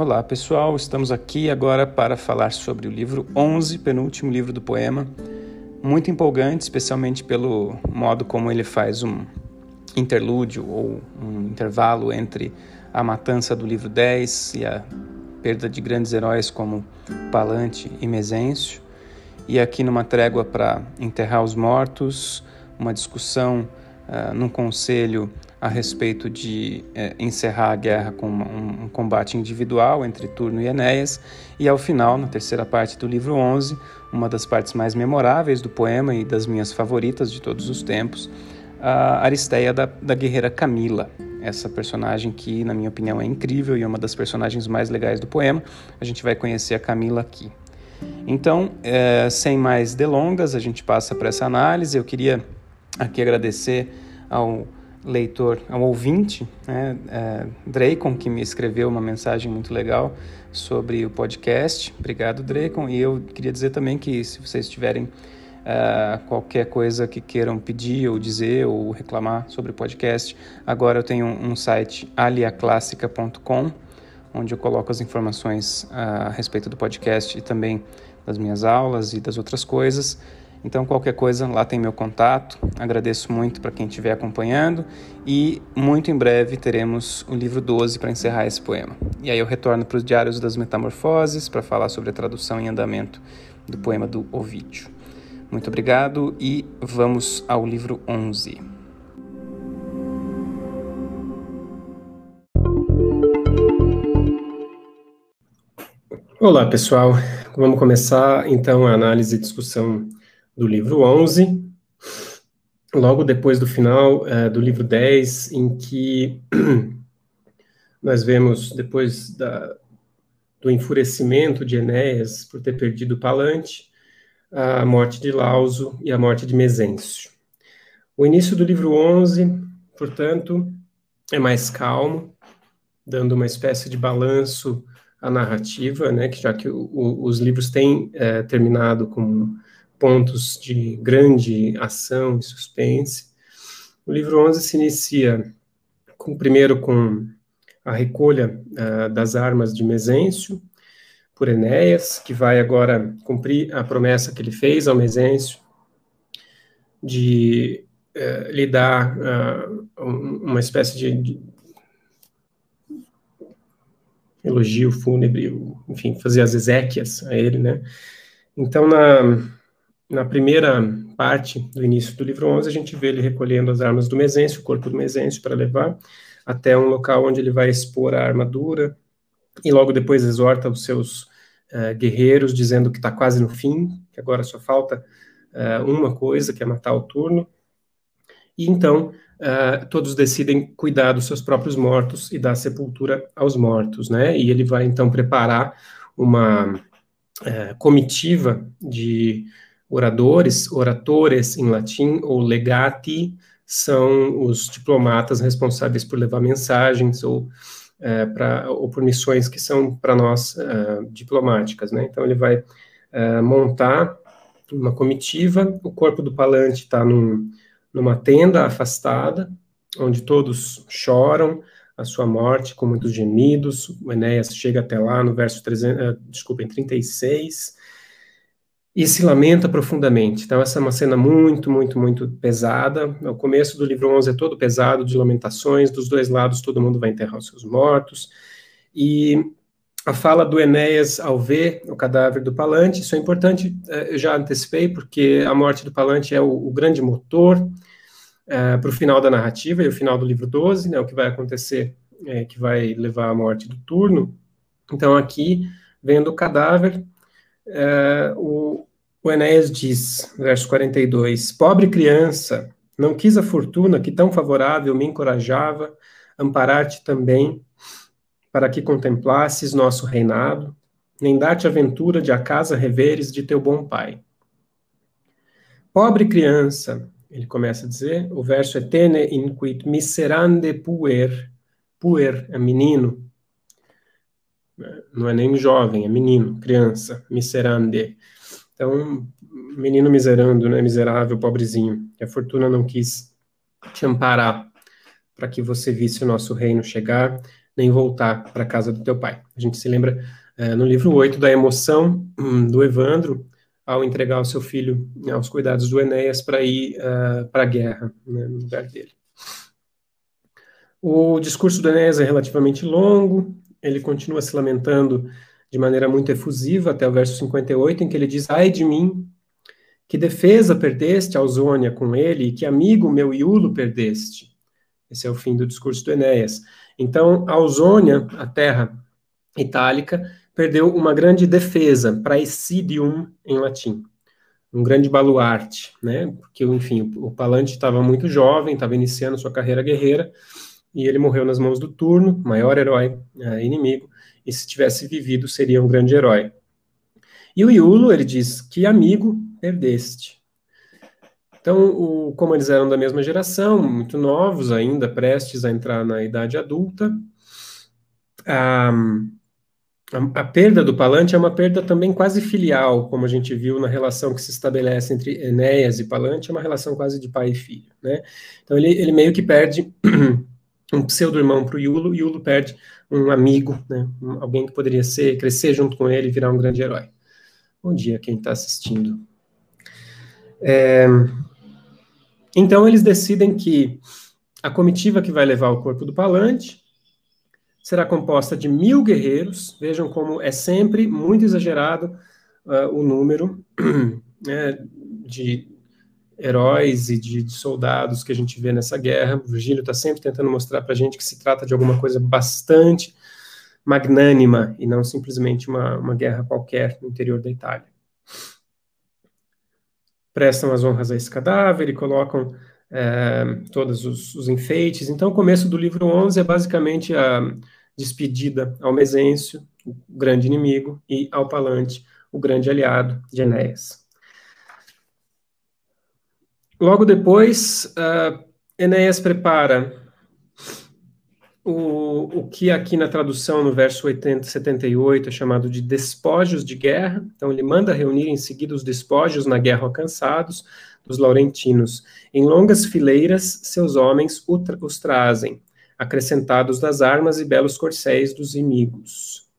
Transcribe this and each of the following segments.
Olá pessoal, estamos aqui agora para falar sobre o livro 11, penúltimo livro do poema. Muito empolgante, especialmente pelo modo como ele faz um interlúdio ou um intervalo entre a matança do livro 10 e a perda de grandes heróis como Palante e Mesêncio. E aqui numa trégua para enterrar os mortos, uma discussão uh, num conselho a respeito de é, encerrar a guerra com um, um, combate individual entre Turno e Enéas, e ao final, na terceira parte do livro 11, uma das partes mais memoráveis do poema e das minhas favoritas de todos os tempos, a Aristeia da, da guerreira Camila, essa personagem que, na minha opinião, é incrível e é uma das personagens mais legais do poema. A gente vai conhecer a Camila aqui. Então, é, sem mais delongas, a gente passa para essa análise. Eu queria aqui agradecer ao leitor, ao ouvinte, né, é, Dracon, que me escreveu uma mensagem muito legal sobre o podcast. Obrigado, Dracon. E eu queria dizer também que se vocês tiverem uh, qualquer coisa que queiram pedir ou dizer ou reclamar sobre o podcast, agora eu tenho um, um site aliaclássica.com, onde eu coloco as informações uh, a respeito do podcast e também das minhas aulas e das outras coisas. Então, qualquer coisa, lá tem meu contato. Agradeço muito para quem estiver acompanhando e muito em breve teremos o livro 12 para encerrar esse poema. E aí eu retorno para os Diários das Metamorfoses para falar sobre a tradução em andamento do poema do Ovídio. Muito obrigado e vamos ao livro 11. Olá, pessoal. Vamos começar então a análise e discussão do livro 11, logo depois do final uh, do livro 10, em que nós vemos, depois da, do enfurecimento de Enéas por ter perdido o Palante, a morte de Lauso e a morte de Mesêncio. O início do livro 11, portanto, é mais calmo, dando uma espécie de balanço à narrativa, né, que já que o, o, os livros têm é, terminado com pontos de grande ação e suspense. O livro 11 se inicia com, primeiro com a recolha uh, das armas de Mesêncio por Enéas, que vai agora cumprir a promessa que ele fez ao Mesêncio de uh, lhe dar uh, uma espécie de, de elogio fúnebre, enfim, fazer as exéquias a ele, né? Então, na, na primeira parte do início do livro 11, a gente vê ele recolhendo as armas do Mesêncio, o corpo do Mesêncio, para levar até um local onde ele vai expor a armadura, e logo depois exorta os seus uh, guerreiros, dizendo que está quase no fim, que agora só falta uh, uma coisa, que é matar o turno. E então uh, todos decidem cuidar dos seus próprios mortos e dar sepultura aos mortos, né? E ele vai então preparar uma comitiva de Oradores, oratores em latim, ou legati, são os diplomatas responsáveis por levar mensagens ou, é, pra, ou por missões que são para nós é, diplomáticas. Né? Então, ele vai é, montar uma comitiva, o corpo do Palante está num, numa tenda afastada, onde todos choram a sua morte com muitos gemidos. O Enéas chega até lá no verso 300, desculpem, 36, e se lamenta profundamente. Então, essa é uma cena muito, muito, muito pesada. O começo do livro 11 é todo pesado, de lamentações, dos dois lados todo mundo vai enterrar os seus mortos. E a fala do Enéas ao ver o cadáver do Palante, isso é importante, eh, eu já antecipei, porque a morte do Palante é o, o grande motor é, para o final da narrativa e o final do livro 12, né, o que vai acontecer, é, que vai levar à morte do turno. Então, aqui, vendo o cadáver, é, o, o Enéas diz, verso 42, Pobre criança, não quis a fortuna que tão favorável me encorajava, amparar-te também, para que contemplasses nosso reinado, nem dar-te a ventura de a casa reveres de teu bom pai. Pobre criança, ele começa a dizer, o verso é tene inquit miserande puer, puer é menino, não é nem jovem, é menino, criança, miserande. Então, menino miserando, né, miserável, pobrezinho. E a fortuna não quis te amparar para que você visse o nosso reino chegar, nem voltar para a casa do teu pai. A gente se lembra é, no livro 8 da emoção hum, do Evandro ao entregar o seu filho né, aos cuidados do Enéas para ir uh, para a guerra, né, no lugar dele. O discurso do Enéas é relativamente longo, ele continua se lamentando de maneira muito efusiva até o verso 58, em que ele diz: Ai de mim, que defesa perdeste, Ausônia, com ele, e que amigo meu Iulo perdeste. Esse é o fim do discurso do Enéas. Então, Ausônia, a terra itálica, perdeu uma grande defesa, praesidium em latim, um grande baluarte, né? Porque, enfim, o Palante estava muito jovem, estava iniciando sua carreira guerreira, e ele morreu nas mãos do turno, maior herói é, inimigo, e se tivesse vivido seria um grande herói. E o Iulo, ele diz, que amigo perdeste. Então, o, como eles eram da mesma geração, muito novos ainda, prestes a entrar na idade adulta, a, a, a, perda do Palante é uma perda também quase filial, como a gente viu na relação que se estabelece entre Enéas e Palante, é uma relação quase de pai e filho, né? Então, ele, ele meio que perde um pseudo-irmão para o Yulo, Yulo perde um amigo, né? Um, alguém que poderia ser, crescer junto com ele e virar um grande herói. Bom dia, quem está assistindo. É, então, eles decidem que a comitiva que vai levar o corpo do Palante será composta de mil guerreiros. Vejam como é sempre muito exagerado uh, o número né, de heróis e de, de, soldados que a gente vê nessa guerra. O Virgílio está sempre tentando mostrar para a gente que se trata de alguma coisa bastante magnânima e não simplesmente uma, uma guerra qualquer no interior da Itália. Prestam as honras a esse cadáver e colocam é, todos os, os, enfeites. Então, o começo do livro 11 é basicamente a despedida ao Mesêncio, o grande inimigo, e ao Palante, o grande aliado de Enéas. Logo depois, uh, Enéas prepara o, o que aqui na tradução, no verso 80, 78, é chamado de despojos de guerra. Então, ele manda reunir em seguida os despojos na guerra alcançados dos laurentinos. Em longas fileiras, seus homens os trazem, acrescentados das armas e belos corcéis dos inimigos.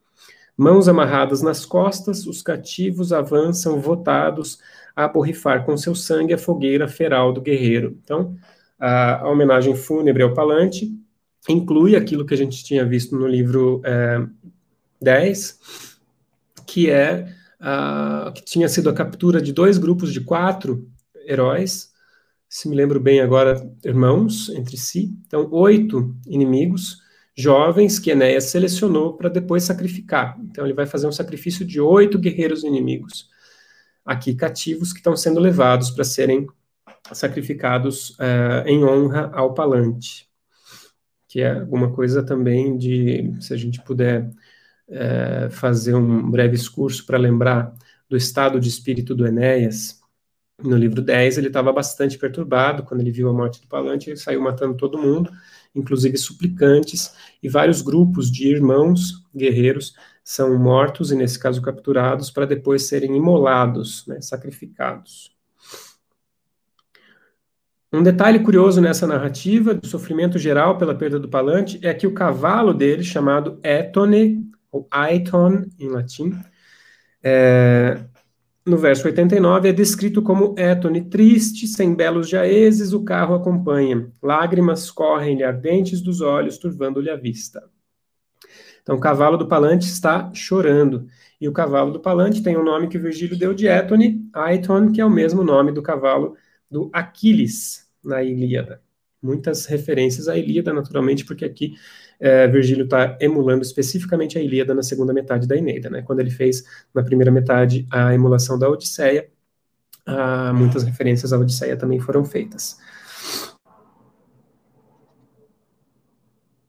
Mãos amarradas nas costas, os cativos avançam votados a borrifar com seu sangue a fogueira feral do guerreiro. Então, a, homenagem fúnebre ao Palante inclui aquilo que a gente tinha visto no livro é, 10, que é a, que tinha sido a captura de dois grupos de quatro heróis, se me lembro bem agora, irmãos entre si, então oito inimigos jovens que Enéas selecionou para depois sacrificar. Então ele vai fazer um sacrifício de oito guerreiros inimigos aqui cativos que estão sendo levados para serem sacrificados uh, em honra ao Palante, que é alguma coisa também de, se a gente puder uh, fazer um breve discurso para lembrar do estado de espírito do Enéas, no livro 10 ele estava bastante perturbado quando ele viu a morte do Palante, ele saiu matando todo mundo, inclusive suplicantes, e vários grupos de irmãos guerreiros são mortos, e nesse caso capturados, para depois serem imolados, né, sacrificados. Um detalhe curioso nessa narrativa do sofrimento geral pela perda do Palante é que o cavalo dele, chamado Etone, ou Aiton em latim, é, no verso 89 é descrito como Etone triste, sem belos jaezes, o carro acompanha. Lágrimas correm-lhe ardentes dos olhos, turvando-lhe a vista. Então, o cavalo do Palante está chorando. E o cavalo do Palante tem o nome que Virgílio deu de Etone, Aiton, que é o mesmo nome do cavalo do Aquiles, na Ilíada. Muitas referências à Ilíada, naturalmente, porque aqui é, Virgílio está emulando especificamente a Ilíada na segunda metade da Eneida. Né? Quando ele fez, na primeira metade, a emulação da Odisseia, ah, muitas referências à Odisseia também foram feitas.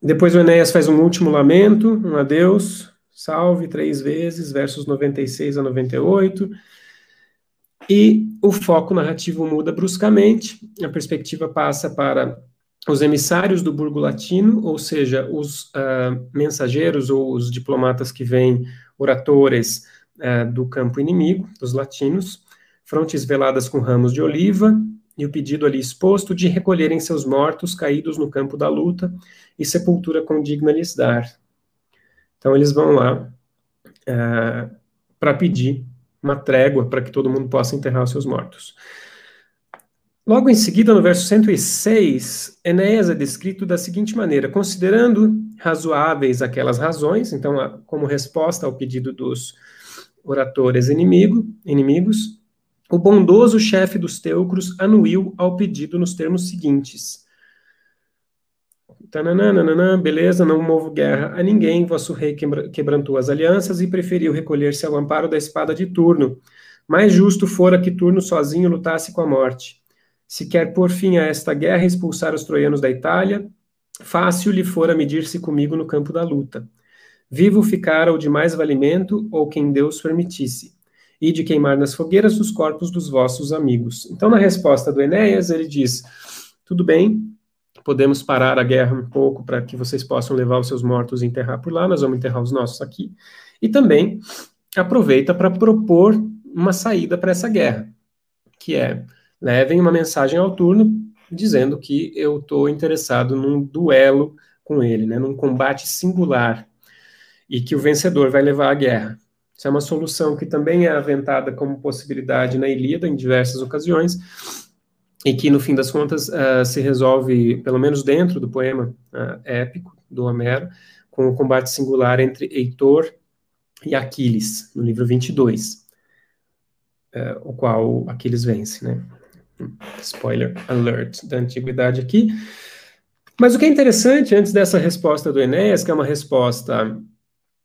Depois o Enéas faz um último lamento, um adeus, salve três vezes, versos 96 a 98. E o foco narrativo muda bruscamente, a perspectiva passa para os emissários do burgo latino, ou seja, os uh, mensageiros ou os diplomatas que vêm, oratores uh, do campo inimigo, dos latinos, frontes veladas com ramos de oliva, e o pedido ali exposto de recolherem seus mortos caídos no campo da luta e sepultura condigna lhes dar. Então eles vão lá é, para pedir uma trégua para que todo mundo possa enterrar os seus mortos. Logo em seguida, no verso 106, Enéas é descrito da seguinte maneira: considerando razoáveis aquelas razões, então, como resposta ao pedido dos oratores inimigo, inimigos, o bondoso chefe dos teucros anuiu ao pedido nos termos seguintes: Tananana, beleza, não movo guerra a ninguém, vosso rei quebrantou as alianças e preferiu recolher-se ao amparo da espada de Turno. Mais justo fora que Turno sozinho lutasse com a morte. Se quer pôr fim a esta guerra e expulsar os troianos da Itália, fácil lhe fora medir-se comigo no campo da luta. Vivo ficara o de mais valimento, ou quem Deus permitisse, e de queimar nas fogueiras os corpos dos vossos amigos. Então, na resposta do Enéas, ele diz: tudo bem, podemos parar a guerra um pouco para que vocês possam levar os seus mortos e enterrar por lá, nós vamos enterrar os nossos aqui. E também aproveita para propor uma saída para essa guerra, que é levem uma mensagem ao turno dizendo que eu estou interessado num duelo com ele, né, num combate singular e que o vencedor vai levar a guerra. Isso é uma solução que também é aventada como possibilidade na Ilíada em diversas ocasiões e que no fim das contas uh, se resolve, pelo menos dentro do poema uh, épico do Homero, com o combate singular entre Heitor e Aquiles, no livro 22, uh, eh, o qual Aquiles vence, né? Spoiler alert da antiguidade aqui. Mas o que é interessante antes dessa resposta do Enéas, que é uma resposta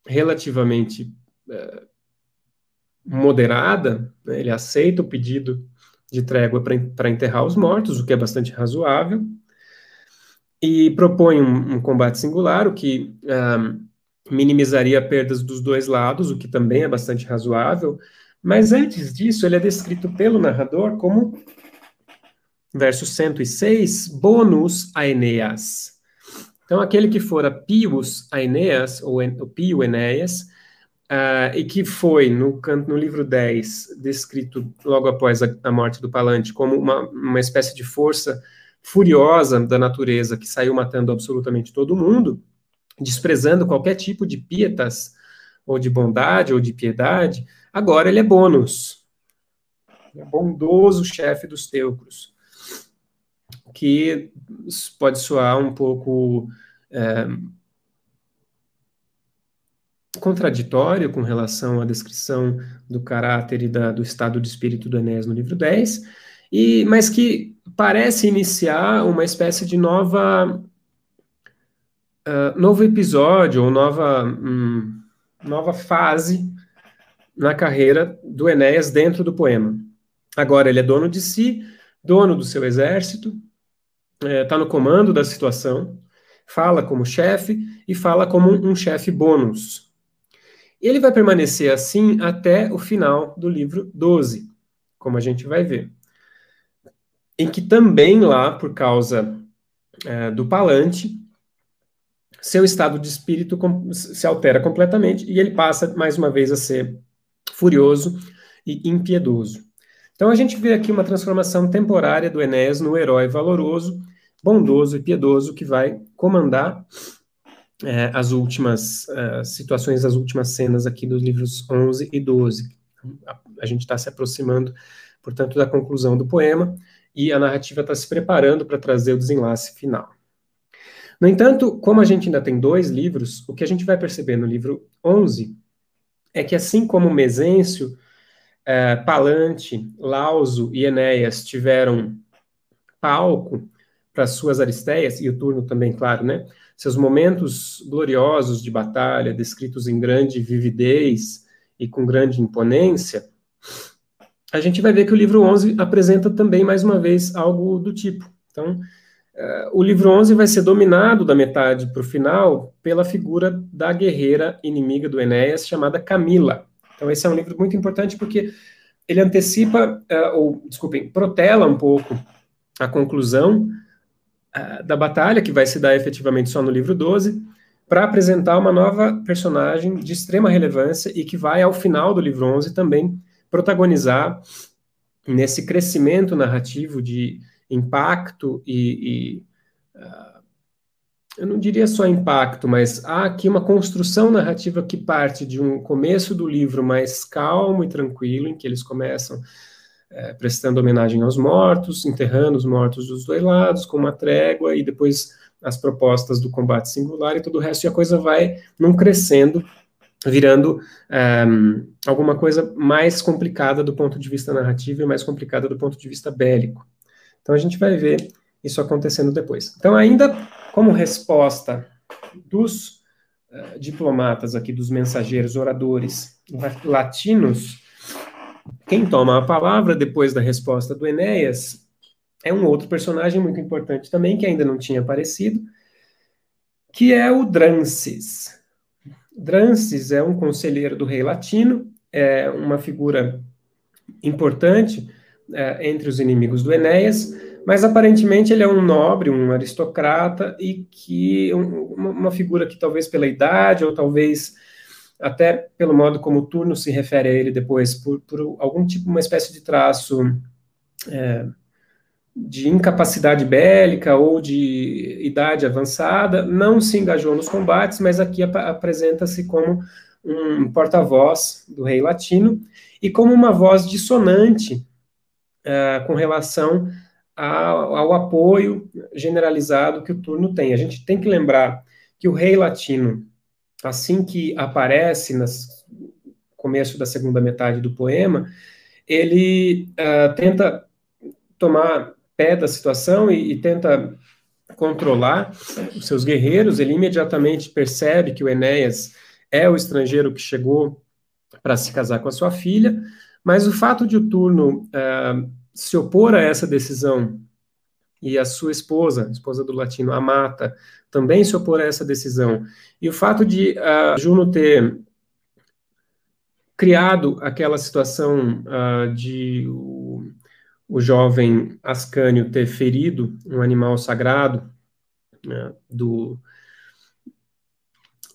relativamente é, moderada, né, ele aceita o pedido de trégua para enterrar os mortos, o que é bastante razoável, e propõe um, um combate singular, o que um, minimizaria perdas dos dois lados, o que também é bastante razoável, mas antes disso, ele é descrito pelo narrador como, verso 106, bônus a Eneas. Então, aquele que fora Pius Aeneas, ou o Pio Enéas, uh, e que foi, no, no livro 10, descrito logo após a, a morte do Palante, como uma, uma espécie de força furiosa da natureza que saiu matando absolutamente todo mundo, desprezando qualquer tipo de pietas, ou de bondade, ou de piedade, agora ele é bônus. É bondoso chefe dos teucros que pode soar um pouco é, contraditório com relação à descrição do caráter e da, do estado de espírito do Enéas no livro 10, e, mas que parece iniciar uma espécie de nova uh, novo episódio ou nova, um, nova fase na carreira do Enéas dentro do poema. Agora ele é dono de si, dono do seu exército, está é, tá no comando da situação, fala como chefe e fala como um chefe bônus. Ele vai permanecer assim até o final do livro 12, como a gente vai ver. Em que também lá, por causa é, do Palante, seu estado de espírito se altera completamente e ele passa mais uma vez a ser furioso e impiedoso. Então a gente vê aqui uma transformação temporária do Enéas no herói valoroso, bondoso e piedoso que vai comandar é, as últimas uh, situações, as últimas cenas aqui dos livros 11 e 12. A, a gente está se aproximando, portanto, da conclusão do poema e a narrativa está se preparando para trazer o desenlace final. No entanto, como a gente ainda tem dois livros, o que a gente vai perceber no livro 11 é que, assim como Mesêncio é, Palante, Lauso e Enéas tiveram palco para suas aristeias, e o turno também, claro, né? Seus momentos gloriosos de batalha, descritos em grande vividez e com grande imponência, a gente vai ver que o livro 11 apresenta também, mais uma vez, algo do tipo. Então, uh, o livro 11 vai ser dominado da metade para o final pela figura da guerreira inimiga do Enéas, chamada Camila. Então, esse é um livro muito importante porque ele antecipa, uh, ou, desculpem, protela um pouco a conclusão da batalha, que vai se dar efetivamente só no livro 12, para apresentar uma nova personagem de extrema relevância e que vai, ao final do livro 11, também protagonizar nesse crescimento narrativo de impacto e, e uh, eu não diria só impacto, mas há aqui uma construção narrativa que parte de um começo do livro mais calmo e tranquilo, em que eles começam é, prestando homenagem aos mortos, enterrando os mortos dos dois lados, com uma trégua, e depois as propostas do combate singular e todo o resto, e a coisa vai num crescendo, virando um, alguma coisa mais complicada do ponto de vista narrativo e mais complicada do ponto de vista bélico. Então a gente vai ver isso acontecendo depois. Então, ainda como resposta dos uh, diplomatas aqui, dos mensageiros, oradores latinos, quem toma a palavra depois da resposta do Enéas é um outro personagem muito importante também, que ainda não tinha aparecido, que é o Drances. Drances é um conselheiro do rei latino, é uma figura importante é, entre os inimigos do Enéas, mas aparentemente ele é um nobre, um aristocrata, e que um, uma figura que talvez pela idade, ou talvez até pelo modo como o turno se refere a ele depois, por, por algum tipo, uma espécie de traço é, de incapacidade bélica ou de idade avançada, não se engajou nos combates, mas aqui ap apresenta-se como um porta-voz do rei latino e como uma voz dissonante uh, com relação ao, ao, apoio generalizado que o turno tem. A gente tem que lembrar que o rei latino, assim que aparece no começo da segunda metade do poema, ele uh, tenta tomar pé da situação e, e tenta controlar os seus guerreiros, ele imediatamente percebe que o Enéas é o estrangeiro que chegou para se casar com a sua filha, mas o fato de o turno uh, se opor a essa decisão e a sua esposa, esposa do latino, Amata, também se opor a essa decisão, e o fato de uh, Juno ter criado aquela situação uh, de o jovem Ascânio ter ferido um animal sagrado né, do,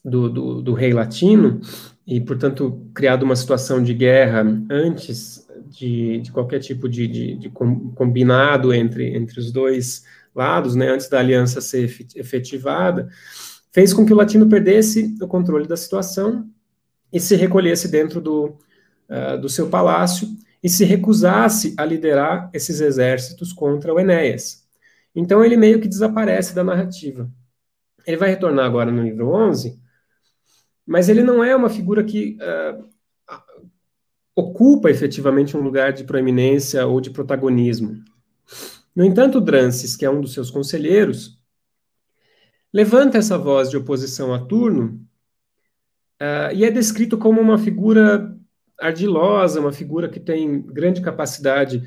do, do, do, rei latino, e, portanto, criado uma situação de guerra antes de, de qualquer tipo de, de, de, combinado entre, entre os dois lados, né, antes da aliança ser efetivada, fez com que o latino perdesse o controle da situação e se recolhesse dentro do, uh, do seu palácio, e se recusasse a liderar esses exércitos contra o Enéas. Então ele meio que desaparece da narrativa. Ele vai retornar agora no livro 11, mas ele não é uma figura que uh, ocupa efetivamente um lugar de proeminência ou de protagonismo. No entanto, Drances, que é um dos seus conselheiros, levanta essa voz de oposição a Turno uh, e é descrito como uma figura ardilosa, uma figura que tem grande capacidade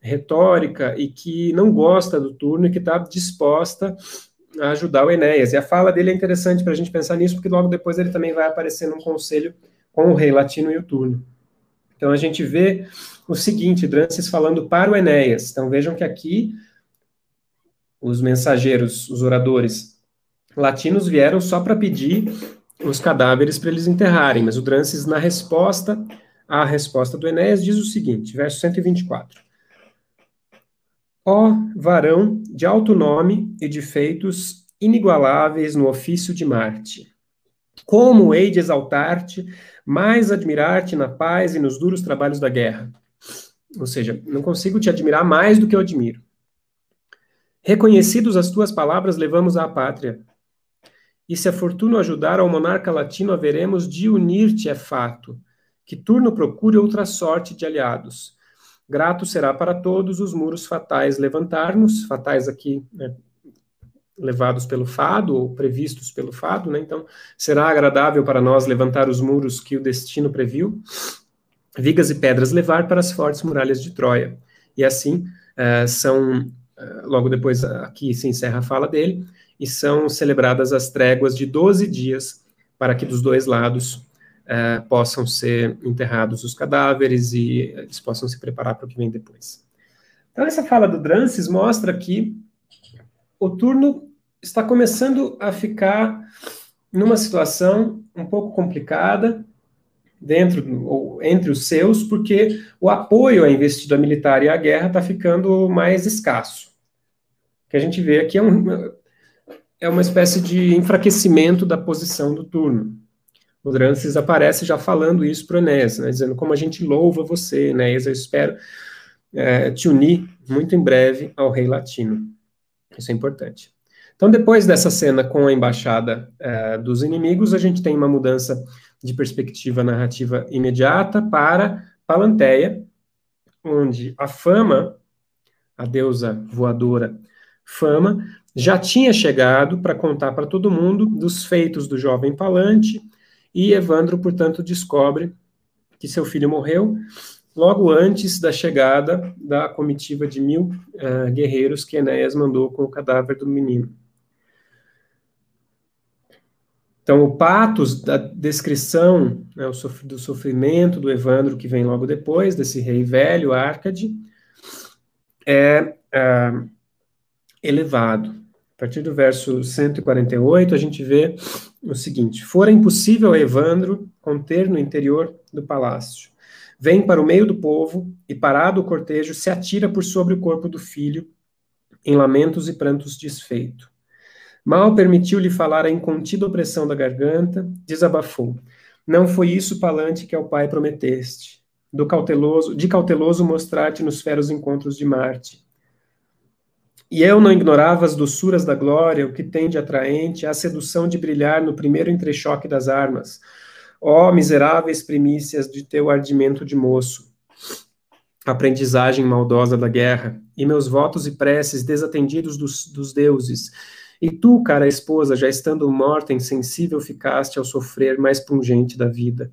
retórica e que não gosta do turno e que está disposta a ajudar o Enéas. E a fala dele é interessante para a gente pensar nisso, porque logo depois ele também vai aparecer num conselho com o rei latino e o turno. Então a gente vê o seguinte, Drances falando para o Enéas. Então vejam que aqui os mensageiros, os oradores latinos vieram só para pedir os cadáveres para eles enterrarem, mas o Drances, na resposta, a resposta do Enéas diz o seguinte, verso 124. Ó varão de alto nome e de feitos inigualáveis no ofício de Marte, como hei de exaltar-te, mais admirar-te na paz e nos duros trabalhos da guerra? Ou seja, não consigo te admirar mais do que eu admiro. Reconhecidos as tuas palavras, levamos à pátria. E se a fortuna ajudar ao monarca latino, haveremos de unir-te, é fato que turno procure outra sorte de aliados. Grato será para todos os muros fatais levantarmos, fatais aqui, né, levados pelo fado, ou previstos pelo fado, né? Então, será agradável para nós levantar os muros que o destino previu, vigas e pedras levar para as fortes muralhas de Troia. E assim, uh, são, uh, logo depois aqui se encerra a fala dele, e são celebradas as tréguas de 12 dias, para que dos dois lados é, possam ser enterrados os cadáveres e eles possam se preparar para o que vem depois. Então, essa fala do Drances mostra que o turno está começando a ficar numa situação um pouco complicada dentro ou entre os seus, porque o apoio à investida militar e à guerra está ficando mais escasso. O que a gente vê aqui é, um, é uma espécie de enfraquecimento da posição do turno. O Drances aparece já falando isso para o Enéas, né, dizendo como a gente louva você, Enéas, eu espero é, te unir muito em breve ao rei latino. Isso é importante. Então, depois dessa cena com a embaixada é, dos inimigos, a gente tem uma mudança de perspectiva narrativa imediata para Palanteia, onde a Fama, a deusa voadora Fama, já tinha chegado para contar para todo mundo dos feitos do jovem Palante, e Evandro, portanto, descobre que seu filho morreu logo antes da chegada da comitiva de mil uh, guerreiros que Enéas mandou com o cadáver do menino. Então, o patos da descrição né, do sofrimento do Evandro, que vem logo depois, desse rei velho, Arcade, é uh, elevado. A partir do verso 148, a gente vê o seguinte: Fora impossível a Evandro conter no interior do palácio. Vem para o meio do povo e, parado o cortejo, se atira por sobre o corpo do filho, em lamentos e prantos desfeito. Mal permitiu-lhe falar a incontida opressão da garganta, desabafou. Não foi isso, Palante, que ao pai prometeste. Do cauteloso, de cauteloso mostrar-te nos feros encontros de Marte. E eu não ignorava as doçuras da glória, o que tem de atraente, a sedução de brilhar no primeiro entrechoque das armas. Ó oh, miseráveis primícias de teu ardimento de moço, aprendizagem maldosa da guerra, e meus votos e preces desatendidos dos, dos deuses, e tu, cara esposa, já estando morta, insensível ficaste ao sofrer mais pungente da vida.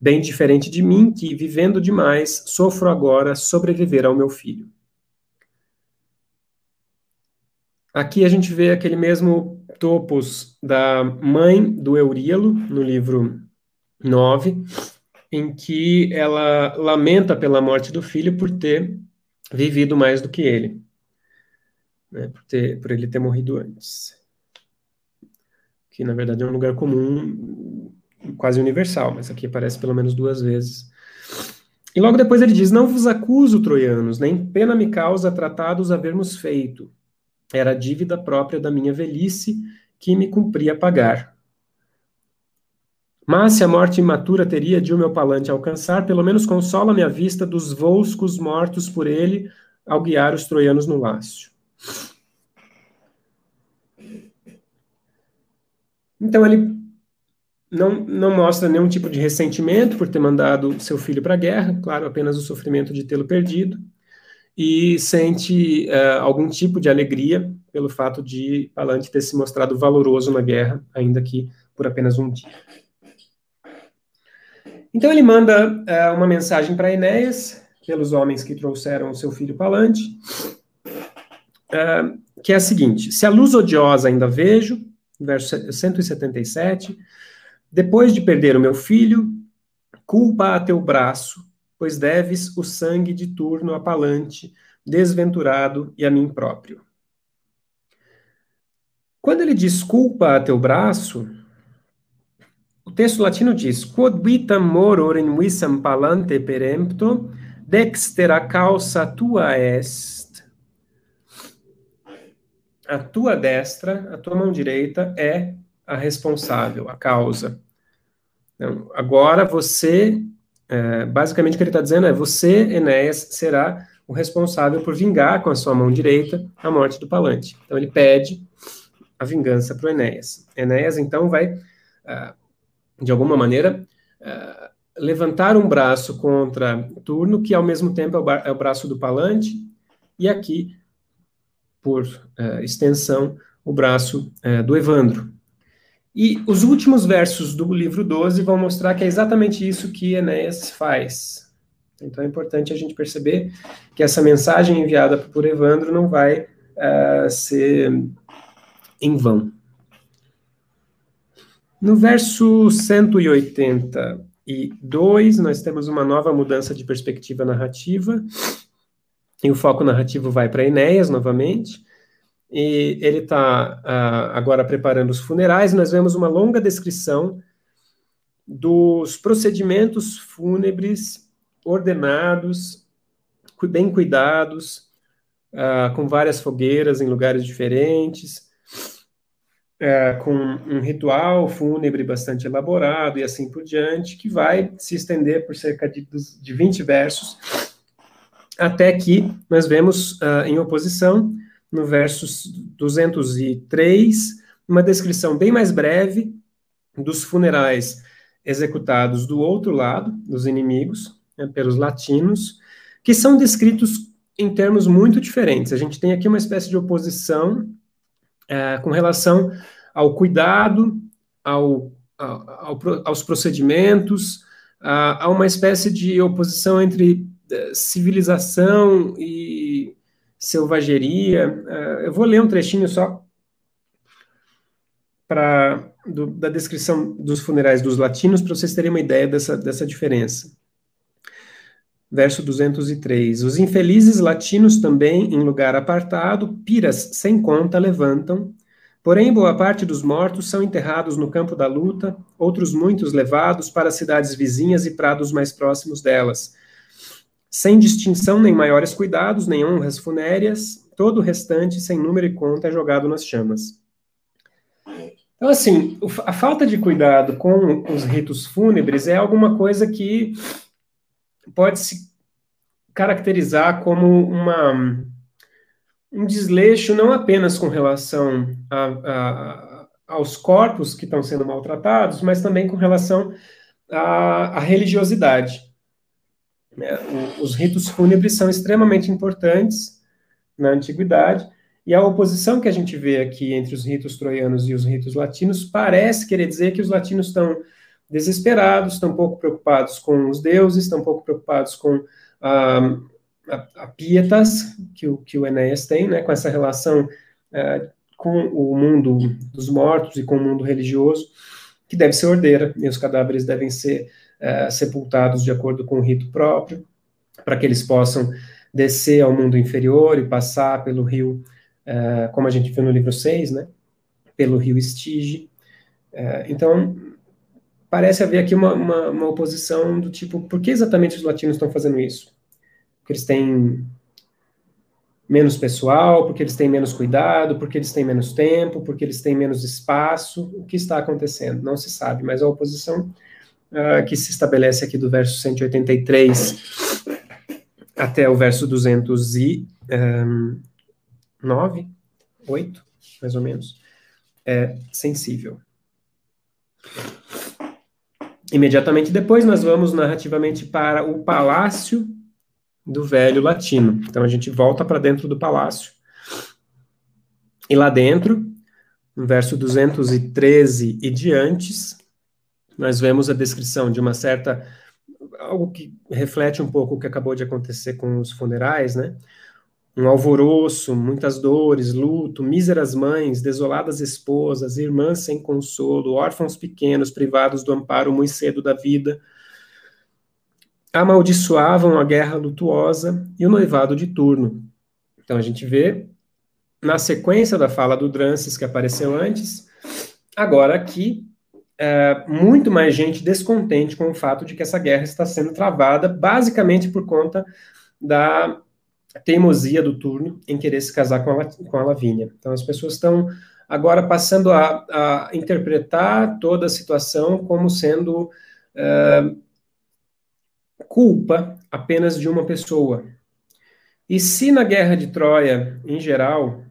Bem diferente de mim, que, vivendo demais, sofro agora sobreviver ao meu filho. Aqui a gente vê aquele mesmo topos da mãe do Euríalo, no livro 9, em que ela lamenta pela morte do filho por ter vivido mais do que ele né, por, ter, por ele ter morrido antes. Que, na verdade, é um lugar comum, quase universal, mas aqui aparece pelo menos duas vezes. E logo depois ele diz: Não vos acuso, troianos, nem pena me causa tratados havermos feito. Era dívida própria da minha velhice que me cumpria pagar. Mas se a morte imatura teria de o meu palante alcançar, pelo menos consola-me a vista dos volscos mortos por ele ao guiar os troianos no lácio. Então ele não, não mostra nenhum tipo de ressentimento por ter mandado seu filho para a guerra, claro, apenas o sofrimento de tê-lo perdido, e sente uh, algum tipo de alegria pelo fato de Palante ter se mostrado valoroso na guerra, ainda que por apenas um dia. Então ele manda uh, uma mensagem para Enéas, pelos homens que trouxeram o seu filho Palante, uh, que é a seguinte: se a luz odiosa ainda vejo, verso 177, depois de perder o meu filho, culpa a teu braço, pois deves o sangue de turno a Palante, desventurado e a mim próprio. Quando ele diz culpa a teu braço, o texto latino diz: Quod vitam moror in visam palante perempto, dextera causa tua est a tua destra, a tua mão direita é a responsável, a causa. Então, agora você, é, basicamente o que ele está dizendo é: você, Enéas, será o responsável por vingar com a sua mão direita a morte do Palante. Então ele pede a vingança para o Enéas. Enéas então vai, uh, de alguma maneira, uh, levantar um braço contra Turno, que ao mesmo tempo é o, é o braço do Palante, e aqui por uh, extensão, o braço uh, do Evandro. E os últimos versos do livro 12 vão mostrar que é exatamente isso que Enéas faz. Então é importante a gente perceber que essa mensagem enviada por Evandro não vai uh, ser em vão. No verso 182, nós temos uma nova mudança de perspectiva narrativa e o foco narrativo vai para Enéas novamente. E ele está uh, agora preparando os funerais. Nós vemos uma longa descrição dos procedimentos fúnebres ordenados, bem cuidados, uh, com várias fogueiras em lugares diferentes, uh, com um ritual fúnebre bastante elaborado e assim por diante, que vai se estender por cerca de, de 20 versos, até que nós vemos uh, em oposição, no versos 203, uma descrição bem mais breve dos funerais executados do outro lado, dos inimigos, né, pelos latinos, que são descritos em termos muito diferentes. A gente tem aqui uma espécie de oposição é, com relação ao cuidado, ao, ao, aos procedimentos, a, a, uma espécie de oposição entre uh, civilização e selvageria. Uh, eu vou ler um trechinho só para da descrição dos funerais dos latinos, para vocês terem uma ideia dessa, dessa diferença. Verso 203. Os infelizes latinos também, em lugar apartado, piras sem conta levantam, porém boa parte dos mortos são enterrados no campo da luta, outros muitos levados para cidades vizinhas e prados mais próximos delas. Sem distinção nem maiores cuidados, nem honras funéreas, todo o restante, sem número e conta, é jogado nas chamas. Então, assim, a falta de cuidado com os ritos fúnebres é alguma coisa que pode se caracterizar como uma, um desleixo não apenas com relação a, a, aos corpos que estão sendo maltratados, mas também com relação à, à religiosidade. É, os ritos fúnebres são extremamente importantes na antiguidade, e a oposição que a gente vê aqui entre os ritos troianos e os ritos latinos parece querer dizer que os latinos estão desesperados, estão pouco preocupados com os deuses, estão pouco preocupados com a, a, a pietas que o, que o Enéas tem, né, com essa relação uh, com o mundo dos mortos e com o mundo religioso, que deve ser ordeira, e os cadáveres devem ser uh, sepultados de acordo com o rito próprio, para que eles possam descer ao mundo inferior e passar pelo rio uh, como a gente viu no livro 6, né, pelo rio Estige. Uh, então, parece haver aqui uma, uma, uma, oposição do tipo, por que exatamente os latinos estão fazendo isso? Porque eles têm menos pessoal, porque eles têm menos cuidado, porque eles têm menos tempo, porque eles têm menos espaço. O que está acontecendo? Não se sabe, mas a oposição uh, que se estabelece aqui do verso 183 até o verso 200 e, um, nove, oito, mais ou menos, é sensível. Imediatamente depois, nós vamos narrativamente para o palácio do velho latino. Então, a gente volta para dentro do palácio. E lá dentro, no verso 213 e diante, nós vemos a descrição de uma certa. algo que reflete um pouco o que acabou de acontecer com os funerais, né? um alvoroço, muitas dores, luto, míseras mães, desoladas esposas, irmãs sem consolo, órfãos pequenos privados do amparo muito cedo da vida, amaldiçoavam a guerra lutuosa e o noivado de turno. Então a gente vê na sequência da fala do Drances que apareceu antes, agora aqui é, muito mais gente descontente com o fato de que essa guerra está sendo travada, basicamente por conta da teimosia do turno em querer se casar com a, com a Lavínia. Então, as pessoas estão agora passando a, a interpretar toda a situação como sendo uh, culpa apenas de uma pessoa. E se na guerra de Troia, em geral,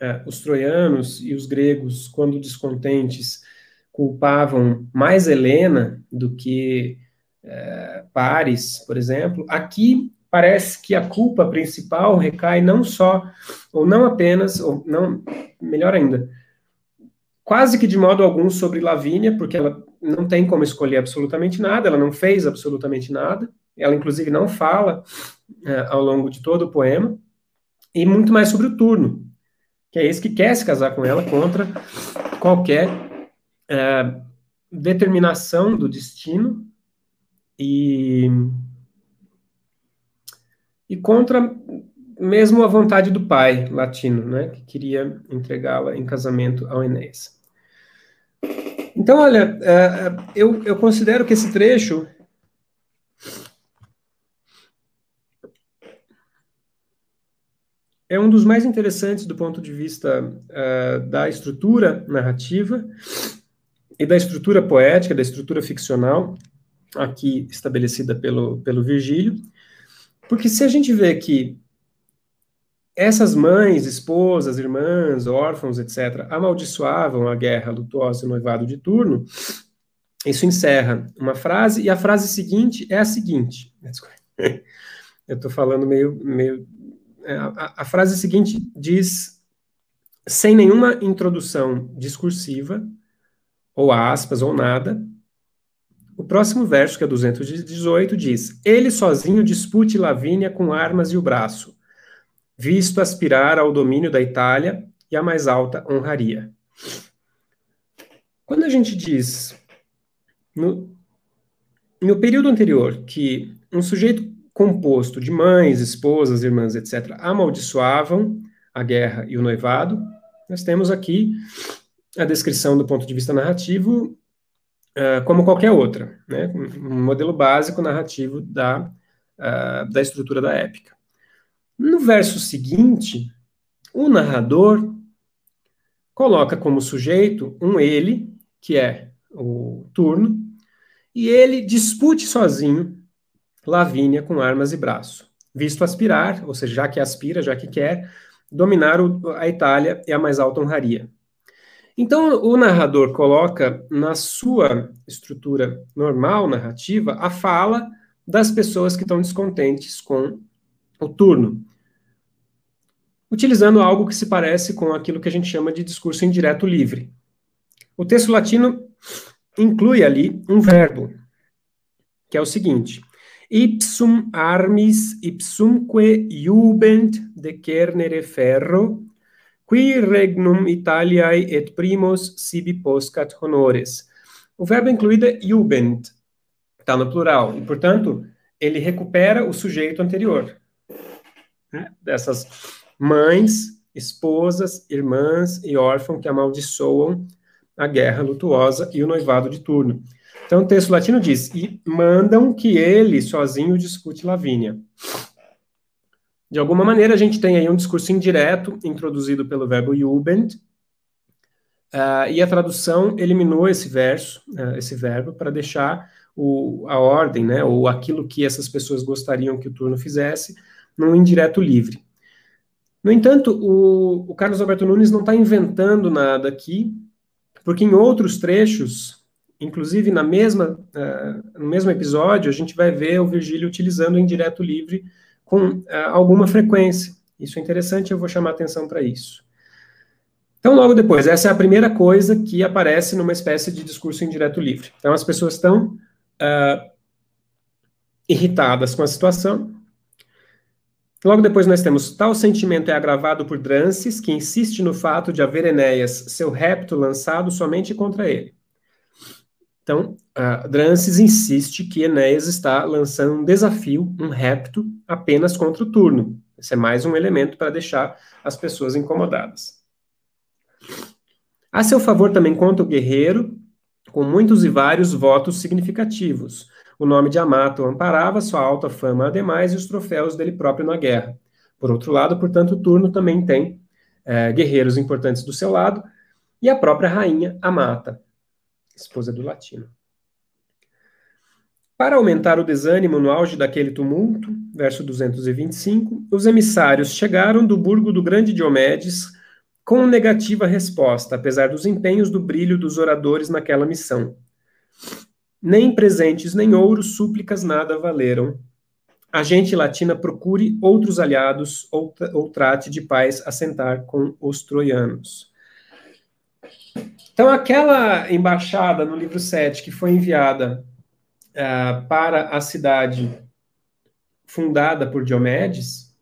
uh, os troianos e os gregos, quando descontentes, culpavam mais Helena do que uh, Paris, por exemplo, aqui parece que a culpa principal recai não só, ou não apenas, ou não, melhor ainda, quase que de modo algum sobre Lavínia, porque ela não tem como escolher absolutamente nada, ela não fez absolutamente nada, ela inclusive não fala é, ao longo de todo o poema, e muito mais sobre o turno, que é esse que quer se casar com ela contra qualquer é, determinação do destino e e contra mesmo a vontade do pai latino, né, que queria entregá-la em casamento ao Enéas. Então, olha, uh, eu, eu considero que esse trecho é um dos mais interessantes do ponto de vista uh, da estrutura narrativa e da estrutura poética, da estrutura ficcional, aqui estabelecida pelo, pelo Virgílio, porque se a gente vê que essas mães, esposas, irmãs, órfãos, etc., amaldiçoavam a guerra lutuosa e noivado de turno, isso encerra uma frase, e a frase seguinte é a seguinte. Eu estou falando meio, meio é, a, a frase seguinte diz, sem nenhuma introdução discursiva, ou aspas, ou nada, o próximo verso, que é 218, diz: Ele sozinho dispute Lavínia com armas e o braço, visto aspirar ao domínio da Itália e a mais alta honraria. Quando a gente diz, no, no período anterior, que um sujeito composto de mães, esposas, irmãs, etc., amaldiçoavam a guerra e o noivado, nós temos aqui a descrição do ponto de vista narrativo uh, como qualquer outra, né? um modelo básico narrativo da, uh, da estrutura da épica. No verso seguinte, o narrador coloca como sujeito um ele, que é o turno, e ele dispute sozinho Lavínia com armas e braço, visto aspirar, ou seja, já que aspira, já que quer, dominar a Itália e a mais alta honraria. Então, o narrador coloca na sua estrutura normal, narrativa, a fala das pessoas que estão descontentes com o turno, utilizando algo que se parece com aquilo que a gente chama de discurso indireto livre. O texto latino inclui ali um verbo, que é o seguinte: ipsum armis ipsumque jubent decernere ferro, qui regnum Italiae et primos sibi poscat honores. O verbo incluído é jubent, está no plural, e, portanto, ele recupera o sujeito anterior. Né? Dessas mães, esposas, irmãs e órfãos que amaldiçoam a guerra lutuosa e o noivado de turno. Então o texto latino diz: e mandam que ele sozinho discute Lavínia. De alguma maneira, a gente tem aí um discurso indireto introduzido pelo verbo Jubend, uh, e a tradução eliminou esse verso, uh, esse verbo, para deixar o, a ordem, né, ou aquilo que essas pessoas gostariam que o turno fizesse, num indireto livre. No entanto, o, o Carlos Alberto Nunes não está inventando nada aqui, porque em outros trechos Inclusive, na mesma, uh, no mesmo episódio, a gente vai ver o Virgílio utilizando o indireto livre com uh, alguma frequência. Isso é interessante, eu vou chamar atenção para isso. Então, logo depois, essa é a primeira coisa que aparece numa espécie de discurso indireto livre. Então, as pessoas estão uh, irritadas com a situação. Logo depois, nós temos tal sentimento é agravado por Drances, que insiste no fato de haver Enéas seu repto lançado somente contra ele. Então, Drances insiste que Enéas está lançando um desafio, um repto, apenas contra o turno. Esse é mais um elemento para deixar as pessoas incomodadas. A seu favor também conta o guerreiro, com muitos e vários votos significativos. O nome de Amato amparava sua alta fama, ademais, e os troféus dele próprio na guerra. Por outro lado, portanto, o turno também tem é, guerreiros importantes do seu lado, e a própria rainha Amata esposa do latino. Para aumentar o desânimo no auge daquele tumulto, verso 225, os emissários chegaram do burgo do grande Diomedes com negativa resposta, apesar dos empenhos do brilho dos oradores naquela missão. Nem presentes nem ouro, súplicas nada valeram. A gente latina procure outros aliados ou, ou trate de paz assentar com os troianos. Então, aquela embaixada no livro 7 que foi enviada uh, para a cidade fundada por Diomedes,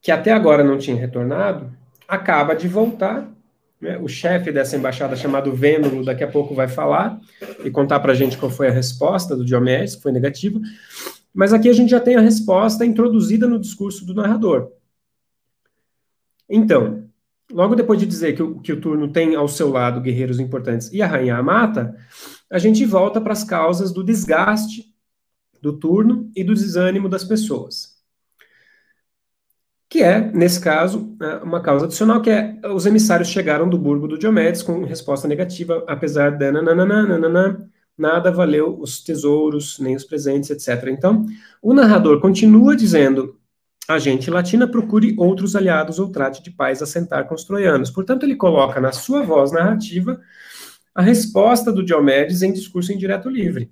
que até agora não tinha retornado, acaba de voltar. Né? O chefe dessa embaixada, chamado Vênulo, daqui a pouco vai falar e contar para a gente qual foi a resposta do Diomedes, que foi negativa. Mas aqui a gente já tem a resposta introduzida no discurso do narrador. Então, logo depois de dizer que o, que o turno tem ao seu lado guerreiros importantes e a rainha a mata, a gente volta para as causas do desgaste do turno e do desânimo das pessoas. Que é, nesse caso, uma causa adicional, que é os emissários chegaram do burgo do Diomedes com resposta negativa, apesar de nananana, nada valeu os tesouros, nem os presentes, etc. Então, o narrador continua dizendo a gente latina procure outros aliados ou trate de paz assentar com os troianos. Portanto, ele coloca na sua voz narrativa a resposta do Diomedes em discurso indireto livre.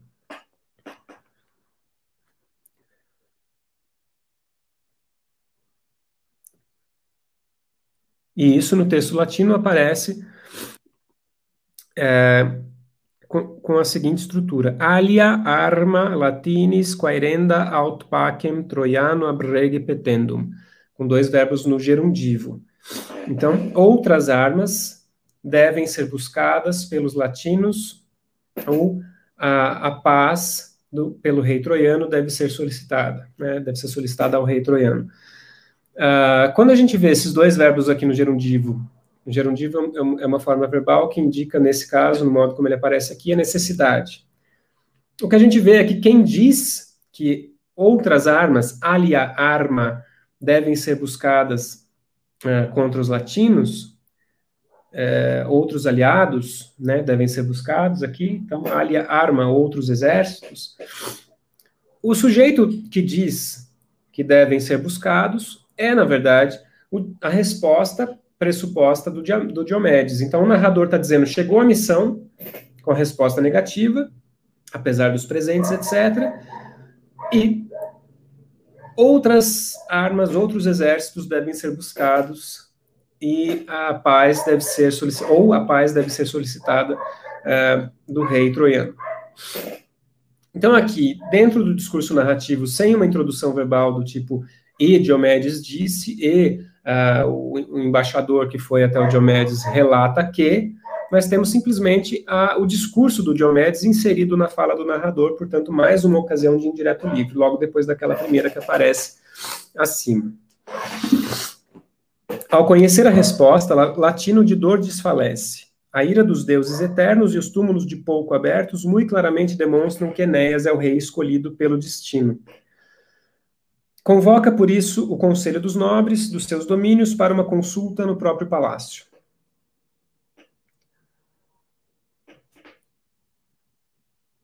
E isso no texto latino aparece é, com, a seguinte estrutura: alia arma latinis quaerenda aut pacem troiano abrege petendum, com dois verbos no gerundivo. Então, outras armas devem ser buscadas pelos latinos, ou a, a paz do, pelo rei troiano deve ser solicitada, né, deve ser solicitada ao rei troiano. Uh, quando a gente vê esses dois verbos aqui no gerundivo, o gerundivo é, é uma forma verbal que indica, nesse caso, no modo como ele aparece aqui, a necessidade. O que a gente vê é que quem diz que outras armas, alia arma, devem ser buscadas uh, contra os latinos, outros aliados né, devem ser buscados aqui, então, alia arma, outros exércitos. O sujeito que diz que devem ser buscados é, na verdade, o, a resposta pressuposta do, do Diomedes. Então, o narrador está dizendo: chegou a missão com a resposta negativa, apesar dos presentes, etc. E outras armas, outros exércitos devem ser buscados e a paz deve ser solicitada, ou a paz deve ser solicitada uh, do rei troiano. Então, aqui, dentro do discurso narrativo, sem uma introdução verbal do tipo e Diomedes disse, e uh, o, o, embaixador que foi até o Diomedes relata que, mas temos simplesmente o discurso do Diomedes inserido na fala do narrador, portanto, mais uma ocasião de indireto livre, logo depois daquela primeira que aparece acima. Ao conhecer a resposta, Latino de dor desfalece. A ira dos deuses eternos e os túmulos de pouco abertos muito claramente demonstram que Enéas é o rei escolhido pelo destino. Convoca, por isso, o Conselho dos Nobres dos seus domínios para uma consulta no próprio palácio.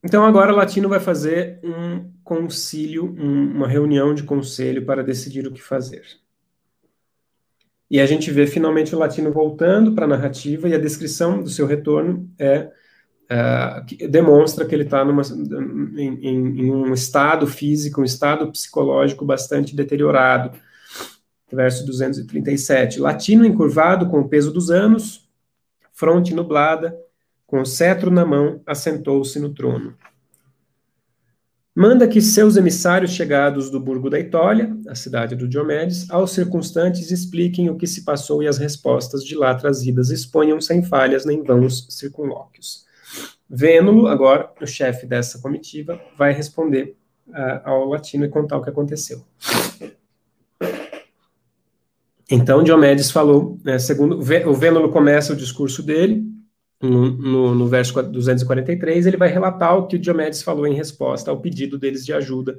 Então, agora o Latino vai fazer um concílio, um, uma reunião de conselho para decidir o que fazer. E a gente vê finalmente o Latino voltando para a narrativa e a descrição do seu retorno é uh, demonstra que ele está em, em, em, um estado físico, um estado psicológico bastante deteriorado. Verso 237. Latino encurvado com o peso dos anos, fronte nublada, com o cetro na mão, assentou-se no trono. Manda que seus emissários chegados do Burgo da Itólia, a cidade do Diomedes, aos circunstantes expliquem o que se passou e as respostas de lá trazidas exponham sem falhas nem vãos circunlóquios. Vênulo, agora, o chefe dessa comitiva, vai responder uh, ao latino e contar o que aconteceu. Então, Diomedes falou, né, segundo, o Vênulo começa o discurso dele, no, no, no, verso 243, ele vai relatar o que o Diomedes falou em resposta ao pedido deles de ajuda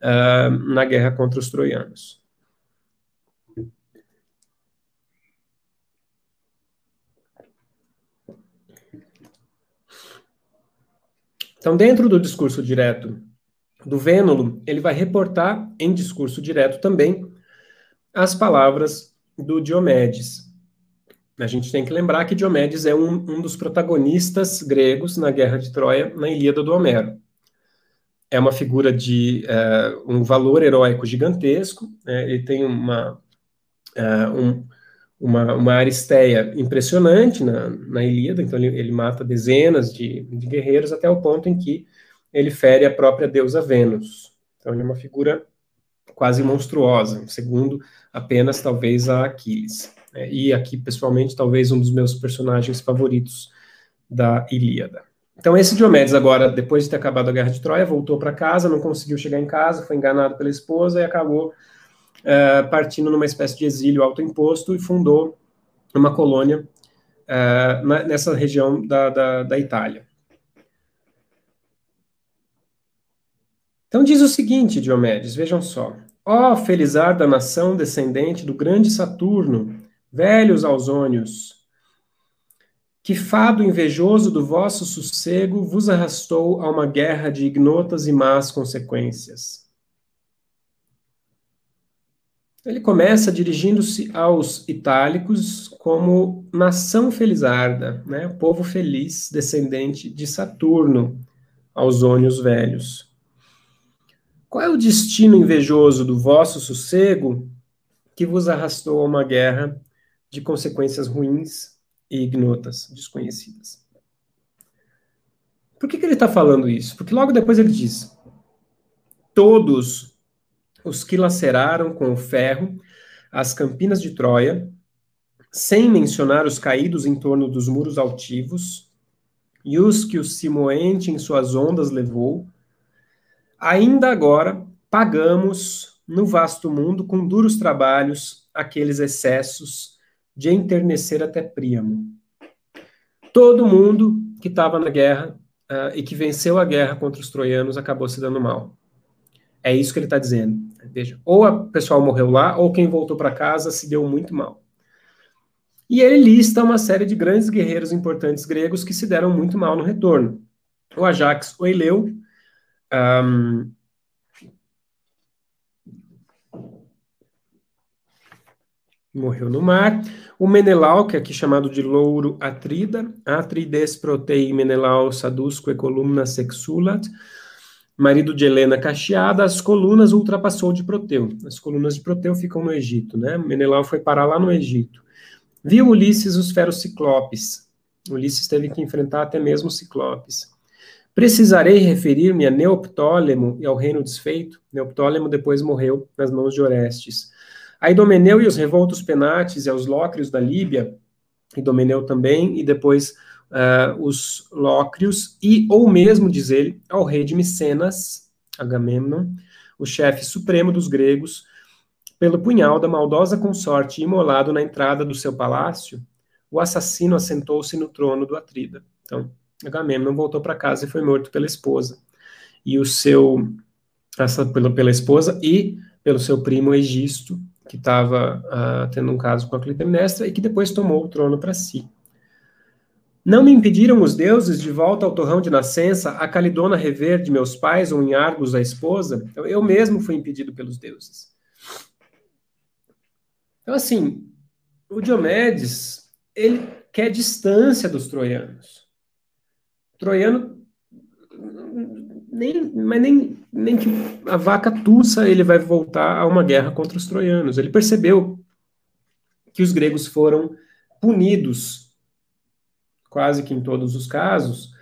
uh, na guerra contra os troianos. Então, dentro do discurso direto do Vênulo, ele vai reportar em discurso direto também as palavras do Diomedes. A gente tem que lembrar que Diomedes é um, um dos protagonistas gregos na Guerra de Troia, na Ilíada do Homero. É uma figura de uh, um valor heróico gigantesco, né? ele tem uma, uh, um, uma, uma aristeia impressionante na, na Ilíada, então ele, ele mata dezenas de, de, guerreiros até o ponto em que ele fere a própria deusa Vênus. Então ele é uma figura quase monstruosa, segundo apenas talvez a Aquiles. É, e aqui, pessoalmente, talvez um dos meus personagens favoritos da Ilíada. Então esse Diomedes agora, depois de ter acabado a Guerra de Troia, voltou para casa, não conseguiu chegar em casa, foi enganado pela esposa e acabou uh, partindo numa espécie de exílio autoimposto e fundou uma colônia uh, nessa região da, da, da Itália. Então diz o seguinte, Diomedes, vejam só. Ó oh, felizar da nação descendente do grande Saturno, velhos ausônios, que fado invejoso do vosso sossego vos arrastou a uma guerra de ignotas e más consequências. Ele começa dirigindo-se aos itálicos como nação felizarda, né? povo feliz, descendente de Saturno, ausônios velhos. Qual é o destino invejoso do vosso sossego que vos arrastou a uma guerra de consequências ruins e ignotas, desconhecidas. Por que, que ele está falando isso? Porque logo depois ele diz: Todos os que laceraram com o ferro as campinas de Troia, sem mencionar os caídos em torno dos muros altivos, e os que o Simoente em suas ondas levou, ainda agora pagamos no vasto mundo com duros trabalhos aqueles excessos de enternecer até Príamo. Todo mundo que estava na guerra uh, e que venceu a guerra contra os troianos acabou se dando mal. É isso que ele está dizendo. Veja, ou o pessoal morreu lá, ou quem voltou para casa se deu muito mal. E ele lista uma série de grandes guerreiros importantes gregos que se deram muito mal no retorno. O Ajax, o Eleu, um, morreu no mar. O Menelau, que é aqui chamado de louro atrida, atrides protei Menelau sadusque columna sexulat, marido de Helena Cacheada, as colunas ultrapassou de Proteu. As colunas de Proteu ficam no Egito, né? Menelau foi parar lá no Egito. Viu Ulisses os feros ciclopes. Ulisses teve que enfrentar até mesmo ciclopes. Precisarei referir-me a Neoptólemo e ao reino desfeito. Neoptólemo depois morreu nas mãos de Orestes. A Idomeneu e os revoltos penates e aos lócrios da Líbia, Idomeneu também, e depois uh, os lócrios, e, ou mesmo, diz ele, ao rei de Micenas, Agamemnon, o chefe supremo dos gregos, pelo punhal da maldosa consorte imolado na entrada do seu palácio, o assassino assentou-se no trono do Atrida. Então, Agamemnon voltou para casa e foi morto pela esposa. E o seu, essa, pela, pela esposa e pelo seu primo Egisto, que estava uh, ah, tendo um caso com a Clitemnestra e que depois tomou o trono para si. Não me impediram os deuses de volta ao torrão de nascença, a Calidona rever de meus pais ou em Argos a esposa? Eu, eu mesmo fui impedido pelos deuses. Então, assim, o Diomedes, ele quer distância dos troianos. Troiano nem, mas nem, nem que a vaca tussa ele vai voltar a uma guerra contra os troianos. Ele percebeu que os gregos foram punidos, quase que em todos os casos,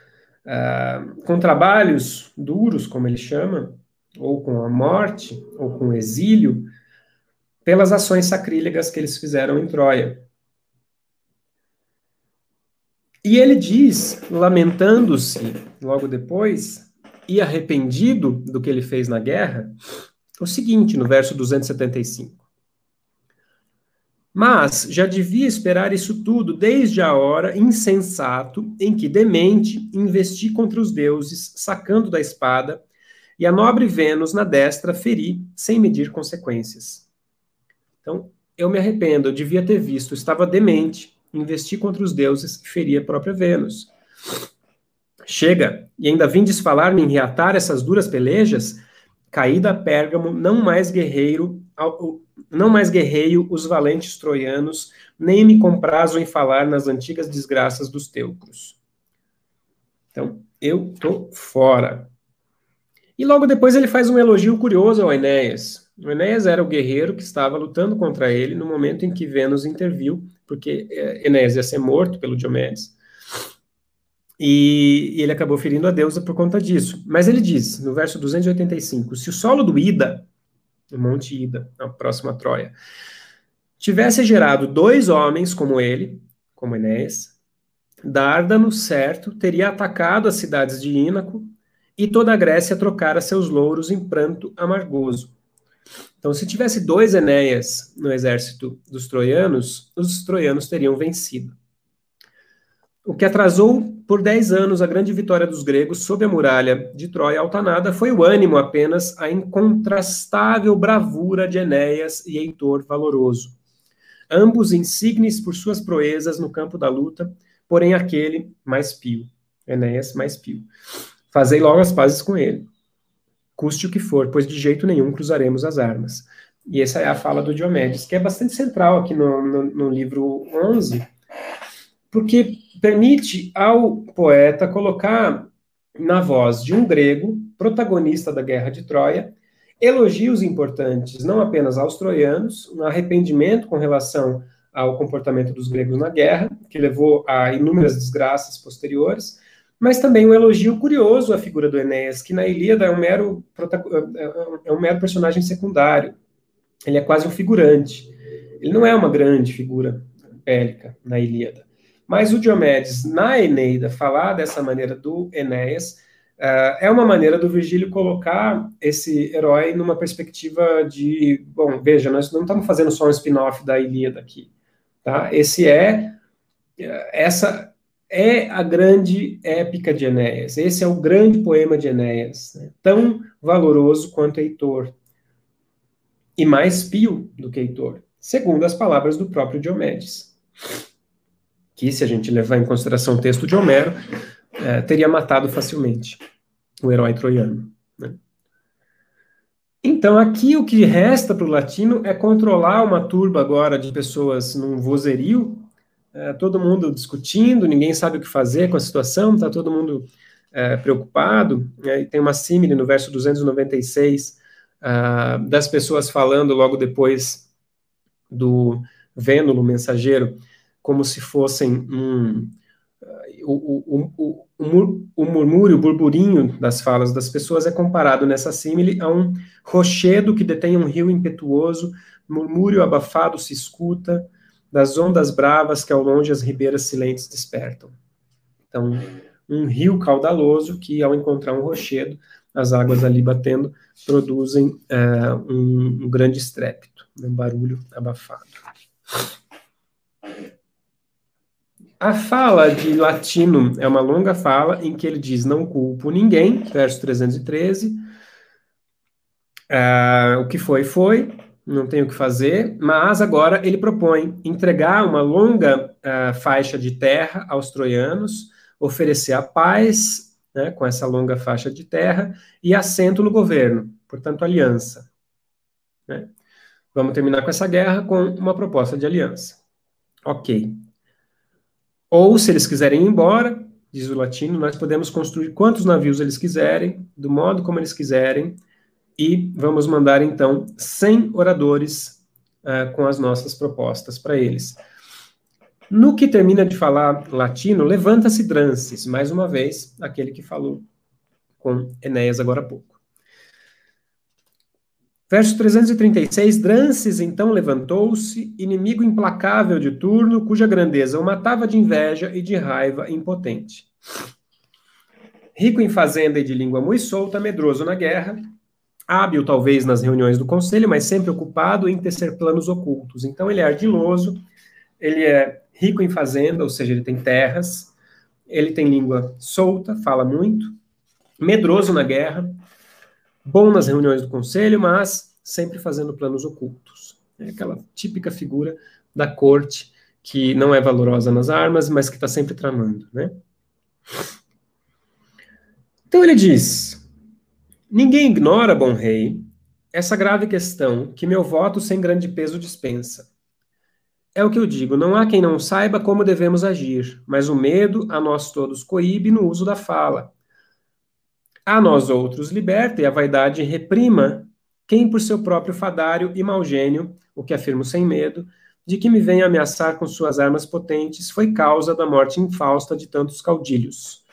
uh, com trabalhos duros, como ele chama, ou com a morte, ou com o exílio, pelas ações sacrílegas que eles fizeram em Troia. E ele diz, lamentando-se logo depois, e arrependido do que ele fez na guerra, o seguinte, no verso 275. Mas já devia esperar isso tudo desde a hora insensato em que, demente, investi contra os deuses, sacando da espada, e a nobre Vênus na destra feri, sem medir consequências. Então, eu me arrependo, eu devia ter visto, estava demente, investi contra os deuses e feri a própria Vênus. Chega, e ainda vindes falar-me em reatar essas duras pelejas? Caída Pérgamo, não mais guerreiro, não mais guerreio os valentes troianos, nem me comprazo em falar nas antigas desgraças dos teucros. Então, eu tô fora. E logo depois ele faz um elogio curioso ao Enéas. O Enéas era o guerreiro que estava lutando contra ele no momento em que Vênus interviu, porque eh, Enéas ia ser morto pelo Diomedes. E, e ele acabou ferindo a deusa por conta disso. Mas ele diz, no verso 285, se o solo do Ida, Monte Ida, a próxima Troia, tivesse gerado dois homens como ele, como Enéas, Dárdano, certo, teria atacado as cidades de Ínaco e toda a Grécia trocara seus louros em pranto amargoso. Então, se tivesse dois Enéas no exército dos troianos, os troianos teriam vencido. O que atrasou por dez anos a grande vitória dos gregos sob a muralha de Troia altanada foi o ânimo apenas, a incontrastável bravura de Enéas e Heitor Valoroso. Ambos insignes por suas proezas no campo da luta, porém aquele mais pio, Enéas mais pio. Fazei logo as pazes com ele custe o que for, pois de jeito nenhum cruzaremos as armas. E essa é a fala do Diomedes, que é bastante central aqui no, no, no livro 11, porque permite ao poeta colocar na voz de um grego, protagonista da guerra de Troia, elogios importantes não apenas aos troianos, um arrependimento com relação ao comportamento dos gregos na guerra, que levou a inúmeras desgraças posteriores, mas também um elogio curioso à figura do Enéas, que na Ilíada é um mero, é, é, um mero personagem secundário. Ele é quase um figurante. Ele não é uma grande figura bélica na Ilíada. Mas o Diomedes, na Eneida, falar dessa maneira do Enéas, uh, é uma maneira do Virgílio colocar esse herói numa perspectiva de, bom, veja, nós não estamos fazendo só um spin-off da Ilíada aqui, tá? Esse é essa é a grande épica de Enéas. Esse é o grande poema de Enéas, né? tão valoroso quanto Heitor, e mais pio do que Heitor, segundo as palavras do próprio Diomedes, que, se a gente levar em consideração o texto de Homero, é, teria matado facilmente o herói troiano. Né? Então, aqui o que resta para o latino é controlar uma turba agora de pessoas num vozerio é, todo mundo discutindo, ninguém sabe o que fazer com a situação, está todo mundo é, preocupado. Né? E tem uma símile no verso 296 uh, das pessoas falando logo depois do Vênulo mensageiro, como se fossem um, o, o, o, o, murmúrio, o burburinho das falas das pessoas é comparado nessa símile a um rochedo que detém um rio impetuoso, murmúrio abafado se escuta, das ondas bravas que ao longe as ribeiras silentes despertam. Então, um rio caudaloso que, ao encontrar um rochedo, as águas ali batendo, produzem é, um, um, grande estrépito, um barulho abafado. A fala de Latino é uma longa fala em que ele diz: Não culpo ninguém, verso 313. É, o que foi, foi não tem o que fazer, mas agora ele propõe entregar uma longa uh, faixa de terra aos troianos, oferecer a paz né, com essa longa faixa de terra e assento no governo, portanto, aliança. Né? Vamos terminar com essa guerra com uma proposta de aliança. Ok. Ou, se eles quiserem ir embora, diz o latino, nós podemos construir quantos navios eles quiserem, do modo como eles quiserem, e vamos mandar então 100 oradores uh, com as nossas propostas para eles. No que termina de falar latino, levanta-se Drances, mais uma vez, aquele que falou com Enéas agora há pouco. Verso 336, Drances então levantou-se, inimigo implacável de turno, cuja grandeza o matava de inveja e de raiva impotente. Rico em fazenda e de língua muito solta, medroso na guerra, hábil talvez nas reuniões do conselho, mas sempre ocupado em tecer planos ocultos. Então ele é ardiloso, ele é rico em fazenda, ou seja, ele tem terras, ele tem língua solta, fala muito, medroso na guerra, bom nas reuniões do conselho, mas sempre fazendo planos ocultos. É aquela típica figura da corte que não é valorosa nas armas, mas que está sempre tramando, né? Então ele diz: Ninguém ignora, bom rei, essa grave questão que meu voto sem grande peso dispensa. É o que eu digo, não há quem não saiba como devemos agir, mas o medo a nós todos coíbe no uso da fala. A nós outros liberta e a vaidade reprima quem por seu próprio fadário e mau gênio, o que afirmo sem medo, de que me venha ameaçar com suas armas potentes, foi causa da morte infausta de tantos caudilhos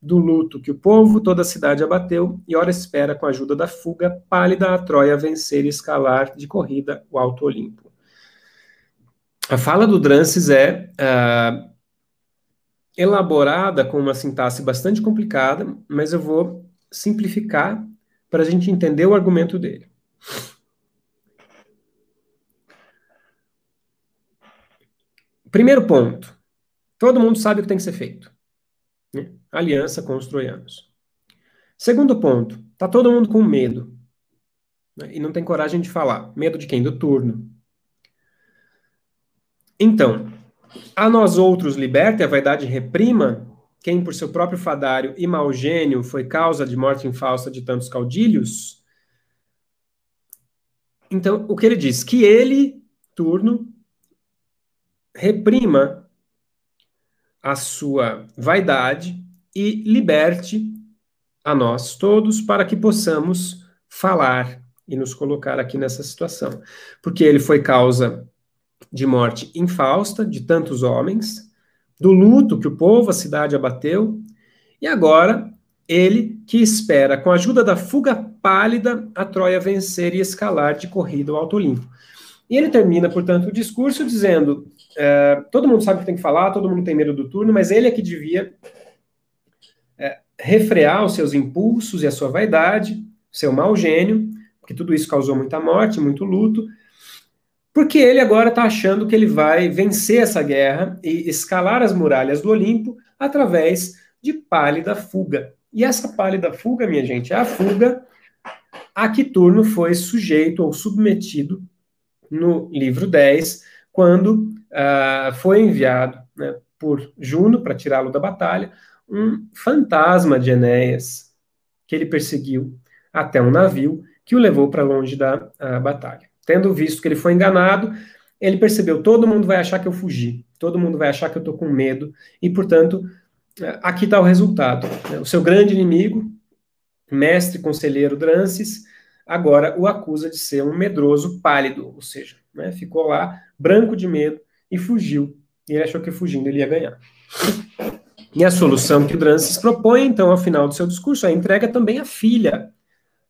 do luto que o povo, toda a cidade abateu, e ora espera, com a ajuda da fuga, pálida a Troia vencer e escalar de corrida o Alto Olimpo. A fala do Drances é uh, elaborada com uma sintaxe bastante complicada, mas eu vou simplificar para a gente entender o argumento dele. Primeiro ponto: todo mundo sabe o que tem que ser feito. Né? Aliança com os troianos. Segundo ponto: está todo mundo com medo né? e não tem coragem de falar. Medo de quem? Do turno. Então, a nós outros liberta, a vaidade reprima, quem por seu próprio fadário e mau gênio foi causa de morte infausta de tantos caudilhos. Então, o que ele diz? Que ele, turno, reprima a sua vaidade e liberte a nós todos para que possamos falar e nos colocar aqui nessa situação. Porque ele foi causa de morte infausta de tantos homens, do luto que o povo, a cidade abateu, e agora ele que espera, com a ajuda da fuga pálida, a Troia vencer e escalar de corrida ao Alto Olimpo. E ele termina, portanto, o discurso dizendo: é, todo mundo sabe o que tem que falar, todo mundo tem medo do turno, mas ele é que devia é, refrear os seus impulsos e a sua vaidade, seu mau gênio, porque tudo isso causou muita morte, muito luto, porque ele agora está achando que ele vai vencer essa guerra e escalar as muralhas do Olimpo através de pálida fuga. E essa pálida fuga, minha gente, é a fuga a que Turno foi sujeito ou submetido no livro 10, quando uh, foi enviado né, por Juno para tirá-lo da batalha, um fantasma de Enéas que ele perseguiu até um navio que o levou para longe da uh, batalha. Tendo visto que ele foi enganado, ele percebeu: todo mundo vai achar que eu fugi, todo mundo vai achar que eu estou com medo, e portanto, uh, aqui está o resultado. O seu grande inimigo, mestre conselheiro Drances, agora o acusa de ser um medroso pálido, ou seja, né, ficou lá branco de medo e fugiu. E ele achou que fugindo ele ia ganhar. E a solução que o Drances propõe, então, ao final do seu discurso, é entrega também a filha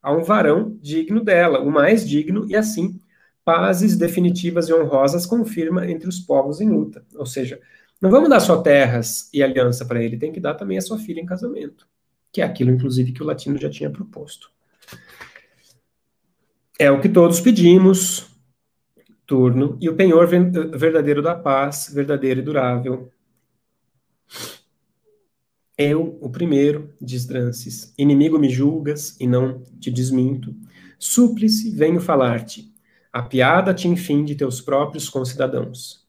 a um varão digno dela, o mais digno, e assim pazes definitivas e honrosas confirma entre os povos em luta. Ou seja, não vamos dar só terras e aliança para ele, tem que dar também a sua filha em casamento, que é aquilo, inclusive, que o latino já tinha proposto. É o que todos pedimos, turno, e o penhor verdadeiro da paz, verdadeiro e durável. Eu, o primeiro, diz Drances, inimigo me julgas e não te desminto. Súplice, venho falar-te. Apiada-te, enfim, de teus próprios concidadãos.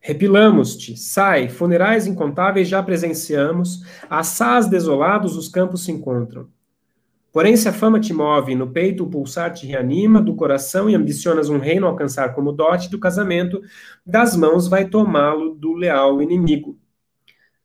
Repilamos-te, sai, funerais incontáveis já presenciamos, assás desolados os campos se encontram. Porém, se a fama te move, no peito o pulsar te reanima, do coração e ambicionas um reino alcançar como dote do casamento, das mãos vai tomá-lo do leal inimigo.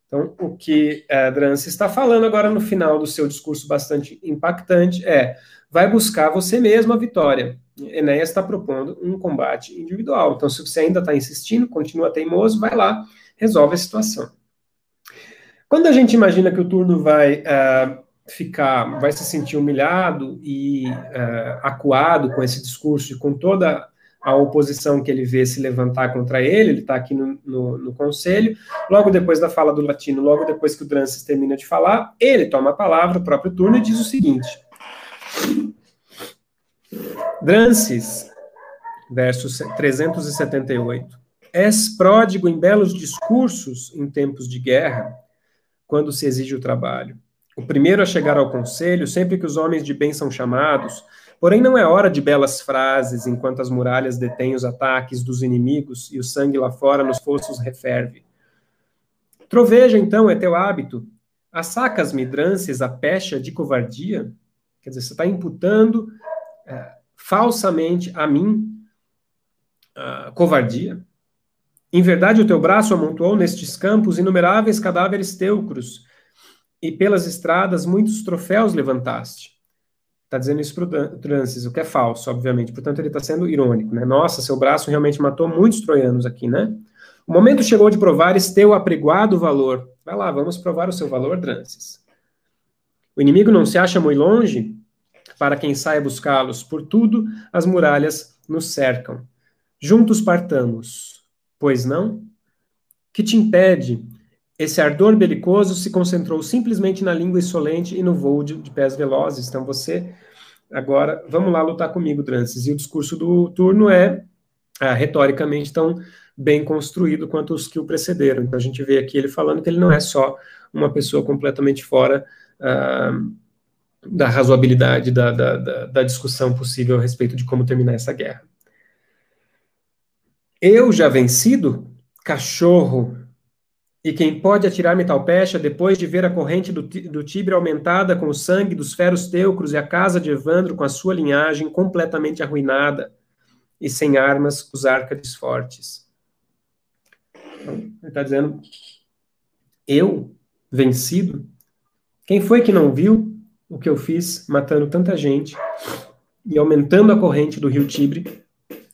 Então, o que a Drance está falando agora no final do seu discurso bastante impactante é: vai buscar você mesmo a vitória. Enéas está propondo um combate individual. Então, se você ainda está insistindo, continua teimoso, vai lá, resolve a situação. Quando a gente imagina que o turno vai uh, ficar, vai se sentir humilhado e uh, acuado com esse discurso e com toda a oposição que ele vê se levantar contra ele, ele está aqui no, no, no, conselho, logo depois da fala do latino, logo depois que o Drances termina de falar, ele toma a palavra, o próprio turno, e diz o seguinte, Drances, verso 378, És pródigo em belos discursos em tempos de guerra, quando se exige o trabalho. O primeiro a chegar ao conselho, sempre que os homens de bem são chamados, porém não é hora de belas frases, enquanto as muralhas detêm os ataques dos inimigos e o sangue lá fora nos fossos referve. Troveja, então, é teu hábito. Assacas-me, drances, a pecha de covardia? Quer dizer, você está imputando é, falsamente a mim a covardia? Em verdade, o teu braço amontoou nestes campos inumeráveis cadáveres teucros, e pelas estradas muitos troféus levantaste. Está dizendo isso para o Transis, o que é falso, obviamente. Portanto, ele está sendo irônico, né? Nossa, seu braço realmente matou muitos troianos aqui, né? O momento chegou de provares teu apregoado valor. Vai lá, vamos provar o seu valor, Transis. O inimigo não se acha muito longe? Para quem saia buscá-los, por tudo as muralhas nos cercam. Juntos partamos. Pois não? Que te impede esse ardor belicoso se concentrou simplesmente na língua insolente e no voo de, de pés velozes. Então você, agora, vamos lá lutar comigo, Drances. E o discurso do turno é ah, retoricamente tão bem construído quanto os que o precederam. Então a gente vê aqui ele falando que ele não é só uma pessoa completamente fora ah, da razoabilidade da, da, da, da discussão possível a respeito de como terminar essa guerra. Eu já vencido, cachorro, e quem pode atirar-me tal pecha, depois de ver a corrente do, do Tibre aumentada com o sangue dos feros teucros e a casa de Evandro com a sua linhagem completamente arruinada, e sem armas os árcades fortes. Ele está dizendo, eu, vencido, quem foi que não viu o que eu fiz matando tanta gente e aumentando a corrente do rio Tibre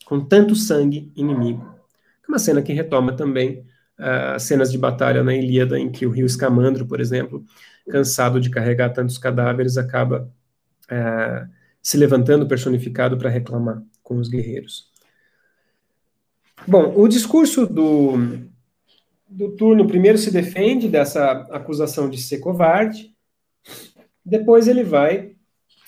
com tanto sangue inimigo? É uma cena que retoma também uh, cenas de batalha na Ilíada, em que o rio Escamandro, por exemplo, cansado de carregar tantos cadáveres, acaba uh, se levantando personificado para reclamar com os guerreiros. Bom, o discurso do, do turno primeiro se defende dessa acusação de ser covarde, depois ele vai,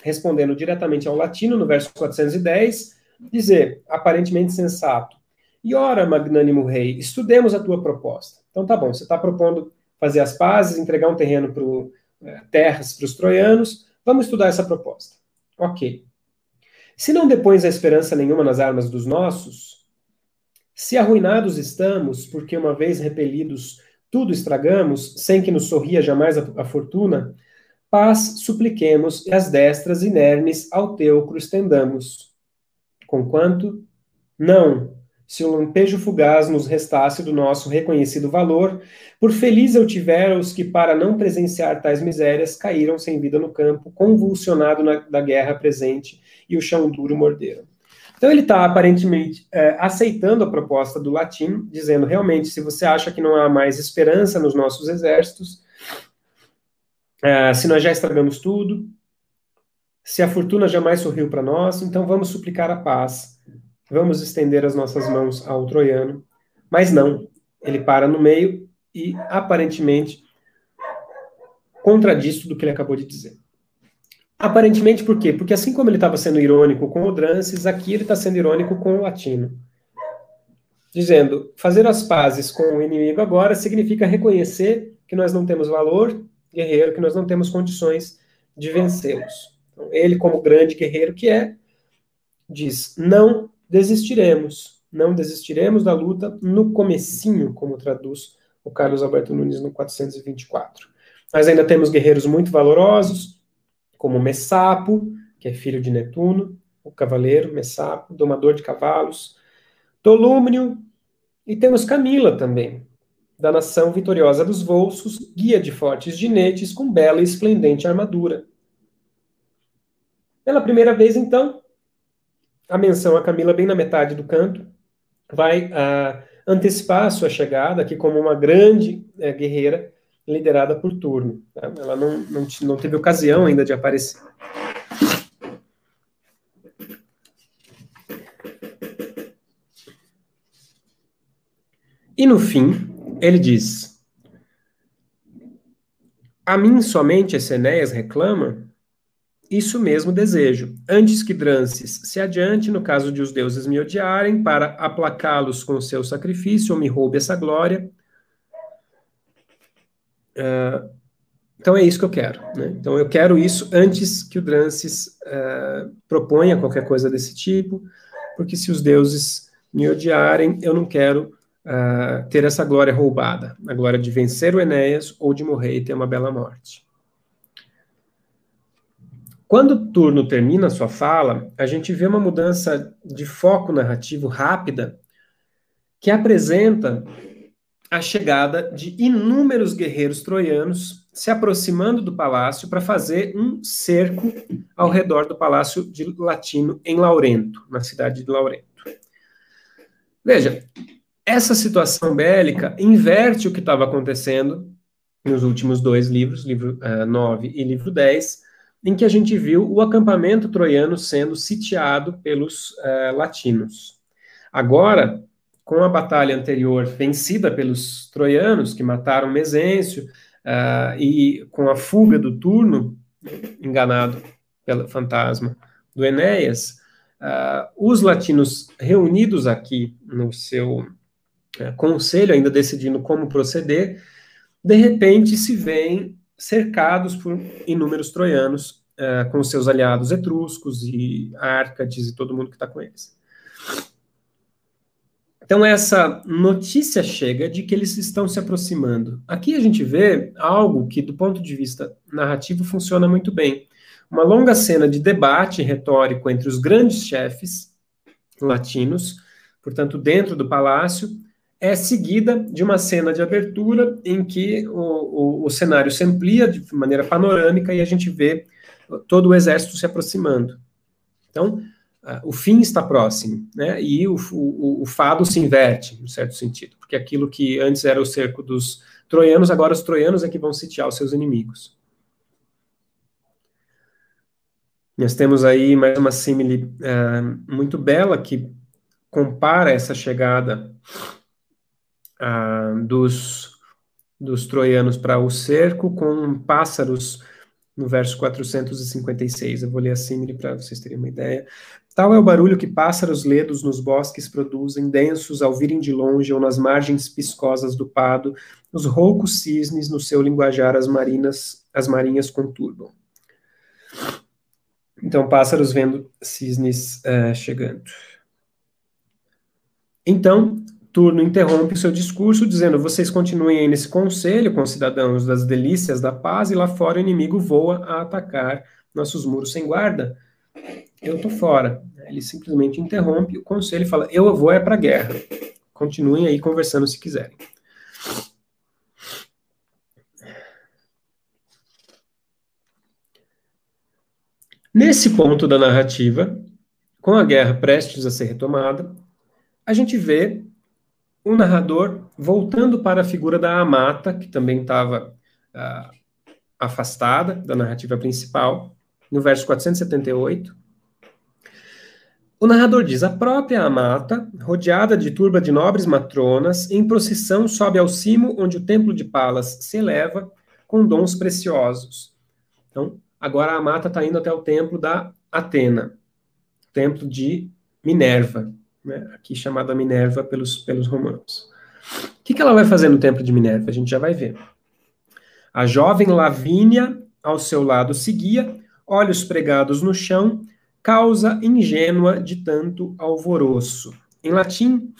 respondendo diretamente ao latino, no verso 410, dizer, aparentemente sensato, e ora, magnânimo rei, estudemos a tua proposta. Então tá bom, você está propondo fazer as pazes, entregar um terreno para é, terras para os troianos, vamos estudar essa proposta. Ok. Se não depões a esperança nenhuma nas armas dos nossos, se arruinados estamos, porque uma vez repelidos tudo estragamos, sem que nos sorria jamais a, a fortuna, paz supliquemos e as destras inermes ao teucro estendamos. Conquanto, não, se um lampejo fugaz nos restasse do nosso reconhecido valor, por feliz eu tivera os que, para não presenciar tais misérias, caíram sem vida no campo, convulsionado na, da guerra presente, e o chão duro morderam. Então ele está aparentemente é, aceitando a proposta do latim, dizendo realmente, se você acha que não há mais esperança nos nossos exércitos, é, se nós já estragamos tudo, se a fortuna jamais sorriu para nós, então vamos suplicar a paz vamos estender as nossas mãos ao troiano. Mas não, ele para no meio e aparentemente contradiz tudo que ele acabou de dizer. Aparentemente por quê? Porque assim como ele estava sendo irônico com o Drances, aqui ele está sendo irônico com o latino. Dizendo, fazer as pazes com o inimigo agora significa reconhecer que nós não temos valor guerreiro, que nós não temos condições de vencê-los. Então, ele, como grande guerreiro que é, diz, não desistiremos. Não desistiremos da luta no comecinho, como traduz o Carlos Alberto Nunes no 424. Nós ainda temos guerreiros muito valorosos, como Messapo, que é filho de Netuno, o cavaleiro Messapo, domador de cavalos, Tolúmnio, e temos Camila também, da nação vitoriosa dos Volsos, guia de fortes ginetes com bela e esplendente armadura. Pela primeira vez, então, a menção a Camila bem na metade do canto, vai uh, antecipar a sua chegada aqui como uma grande uh, guerreira liderada por turno. Tá? Ela não, não, não teve ocasião ainda de aparecer. E no fim, ele diz: A mim somente esse Enéas reclama isso mesmo desejo, antes que Drances se adiante, no caso de os deuses me odiarem, para aplacá-los com seu sacrifício, ou me roube essa glória. Uh, então é isso que eu quero. Né? Então eu quero isso antes que o Drances uh, proponha qualquer coisa desse tipo, porque se os deuses me odiarem, eu não quero uh, ter essa glória roubada, a glória de vencer o Enéas ou de morrer e ter uma bela morte. Quando o turno termina a sua fala, a gente vê uma mudança de foco narrativo rápida que apresenta a chegada de inúmeros guerreiros troianos se aproximando do palácio para fazer um cerco ao redor do palácio de Latino em Laurento, na cidade de Laurento. Veja, essa situação bélica inverte o que estava acontecendo nos últimos dois livros, livro uh, eh, 9 e livro 10, em que a gente viu o acampamento troiano sendo sitiado pelos uh, latinos. Agora, com a batalha anterior vencida pelos troianos, que mataram Mesêncio, uh, e com a fuga do turno, enganado pelo fantasma do Enéas, uh, os latinos reunidos aqui no seu uh, conselho, ainda decidindo como proceder, de repente se veem cercados por inúmeros troianos, uh, com seus aliados etruscos e árcades e todo mundo que está com eles. Então, essa notícia chega de que eles estão se aproximando. Aqui a gente vê algo que, do ponto de vista narrativo, funciona muito bem. Uma longa cena de debate retórico entre os grandes chefes latinos, portanto, dentro do palácio, é seguida de uma cena de abertura em que o, o, o cenário se amplia de maneira panorâmica e a gente vê todo o exército se aproximando. Então, uh, o fim está próximo, né? E o, o, o, fado se inverte, no certo sentido, porque aquilo que antes era o cerco dos troianos, agora os troianos é que vão sitiar os seus inimigos. Nós temos aí mais uma símile uh, muito bela que compara essa chegada uh, dos, dos troianos para o cerco com pássaros no verso 456. Eu vou ler a símile para vocês terem uma ideia. Tal é o barulho que pássaros ledos nos bosques produzem, densos ao virem de longe ou nas margens piscosas do pado, os roucos cisnes no seu linguajar as marinas, as marinhas conturbam. Então, pássaros vendo cisnes uh, chegando. Então, Turno interrompe o seu discurso, dizendo: Vocês continuem aí nesse conselho com cidadãos das delícias da paz, e lá fora o inimigo voa a atacar nossos muros sem guarda eu tô fora. Ele simplesmente interrompe o conselho e fala: eu vou é para guerra. Continuem aí conversando se quiserem. Nesse ponto da narrativa, com a guerra prestes a ser retomada, a gente vê o narrador voltando para a figura da Amata, que também estava uh, afastada da narrativa principal, no verso 478 o narrador diz: a própria Amata, rodeada de turba de nobres matronas, em procissão sobe ao cimo onde o templo de Palas se eleva com dons preciosos. Então, agora a Amata está indo até o templo da Atena, templo de Minerva, né, aqui chamada Minerva pelos, pelos romanos. O que, que ela vai fazer no templo de Minerva? A gente já vai ver. A jovem Lavínia ao seu lado seguia, olhos pregados no chão, causa ingênua de tanto alvoroço. Em latim,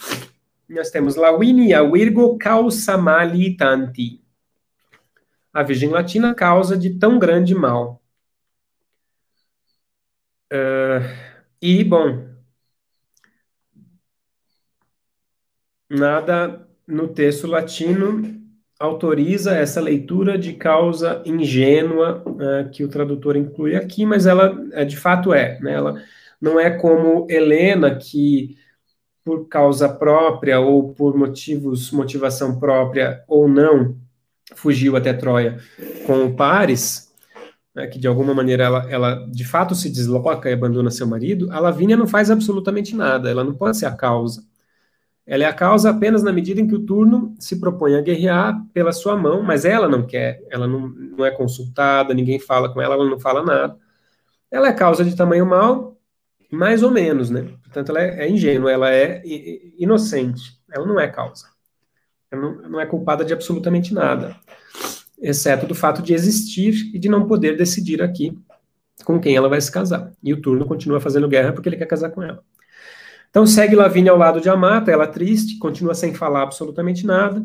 nós temos Lavinia virgo causa mali tanti. A Virgem Latina causa de tão grande mal. Uh, e, bom, nada no texto latino autoriza essa leitura de causa ingênua uh, que o tradutor inclui aqui, mas ela uh, de fato é, né? Ela não é como Helena que por causa própria ou por motivos motivação própria ou não fugiu até Troia com o Paris, né, que de alguma maneira ela, ela de fato se desloca e abandona seu marido. A Lavínia não faz absolutamente nada, ela não pode ser a causa. Ela é a causa apenas na medida em que o turno se propõe a guerrear pela sua mão, mas ela não quer, ela não, não é consultada, ninguém fala com ela, ela não fala nada. Ela é causa de tamanho mal, mais ou menos, né? Portanto, ela é, é ingênua, ela é inocente, ela não é causa. Ela não, não é culpada de absolutamente nada, exceto do fato de existir e de não poder decidir aqui com quem ela vai se casar. E o turno continua fazendo guerra porque ele quer casar com ela. Então segue Lavínia ao lado de Amata, ela triste, continua sem falar absolutamente nada.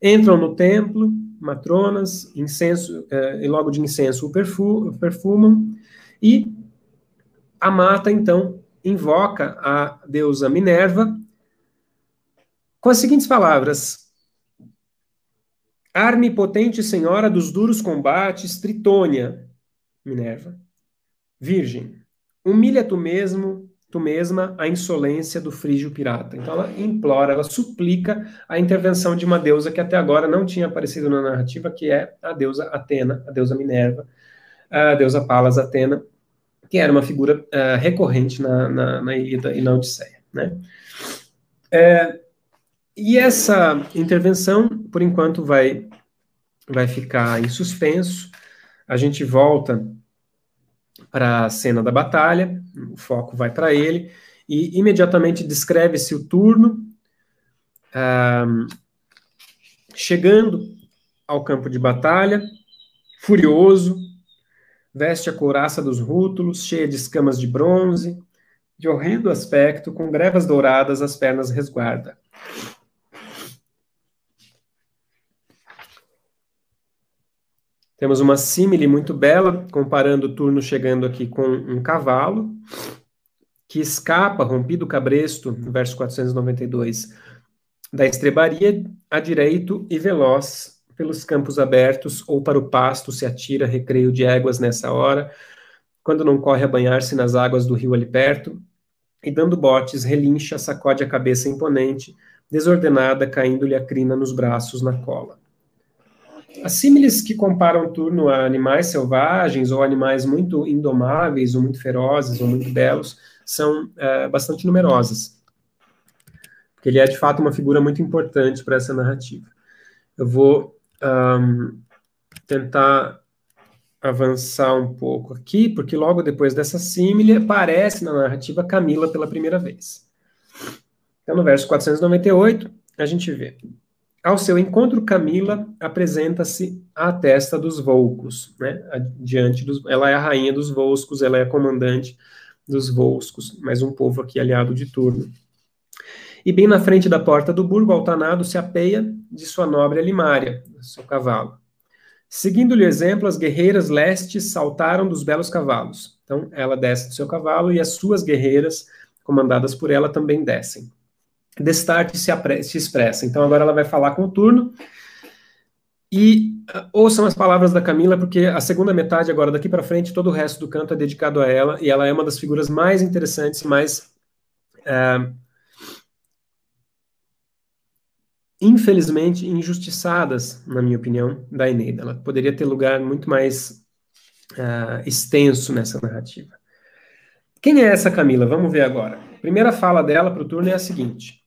Entram no templo, matronas, incenso, eh, e logo de incenso o perfumam, e Amata, então, invoca a deusa Minerva com as seguintes palavras: Arme potente senhora dos duros combates, Tritônia, Minerva, Virgem, humilha tu mesmo tu mesma a insolência do frígio pirata. Então ela implora, ela suplica a intervenção de uma deusa que até agora não tinha aparecido na narrativa, que é a deusa Atena, a deusa Minerva, a deusa Palas Atena, que era uma figura uh, recorrente na, na, na, Ilíada e na Odisseia. Né? É, e essa intervenção, por enquanto, vai, vai ficar em suspenso. A gente volta para a cena da batalha, o foco vai para ele, e imediatamente descreve-se o turno, chegando ao campo de batalha, furioso, veste a couraça dos rútulos, cheia de escamas de bronze, de horrendo aspecto, com grevas douradas as pernas resguarda. Temos uma símile muito bela, comparando o turno chegando aqui com um cavalo, que escapa, rompido o cabresto, verso 492, da estrebaria a direito e veloz pelos campos abertos ou para o pasto se atira recreio de éguas nessa hora, quando não corre a banhar-se nas águas do rio ali perto, e dando botes, relincha, sacode a cabeça imponente, desordenada, caindo-lhe a crina nos braços na cola. As símiles que comparam turno a animais selvagens ou animais muito indomáveis, ou muito ferozes, ou muito belos, são é, bastante numerosas. Porque ele é, de fato, uma figura muito importante para essa narrativa. Eu vou um, tentar avançar um pouco aqui, porque logo depois dessa símile aparece na narrativa Camila pela primeira vez. Então, no verso 498, a gente vê. Ao seu encontro, Camila apresenta-se à testa dos Volcos, né? Diante dos, ela é a rainha dos Volscos, ela é a comandante dos Volscos, mais um povo aqui aliado de turno. E bem na frente da porta do burgo, Altanado se apeia de sua nobre Alimária, seu cavalo. Seguindo-lhe o exemplo, as guerreiras lestes saltaram dos belos cavalos. Então, ela desce do seu cavalo e as suas guerreiras, comandadas por ela, também descem. Destarte se, se expressa. Então, agora ela vai falar com o turno. E uh, ouçam as palavras da Camila, porque a segunda metade, agora daqui para frente, todo o resto do canto é dedicado a ela, e ela é uma das figuras mais interessantes mais uh, infelizmente, injustiçadas, na minha opinião, da Eneida. Ela poderia ter lugar muito mais uh, extenso nessa narrativa. Quem é essa Camila? Vamos ver agora. A primeira fala dela para o turno é a seguinte: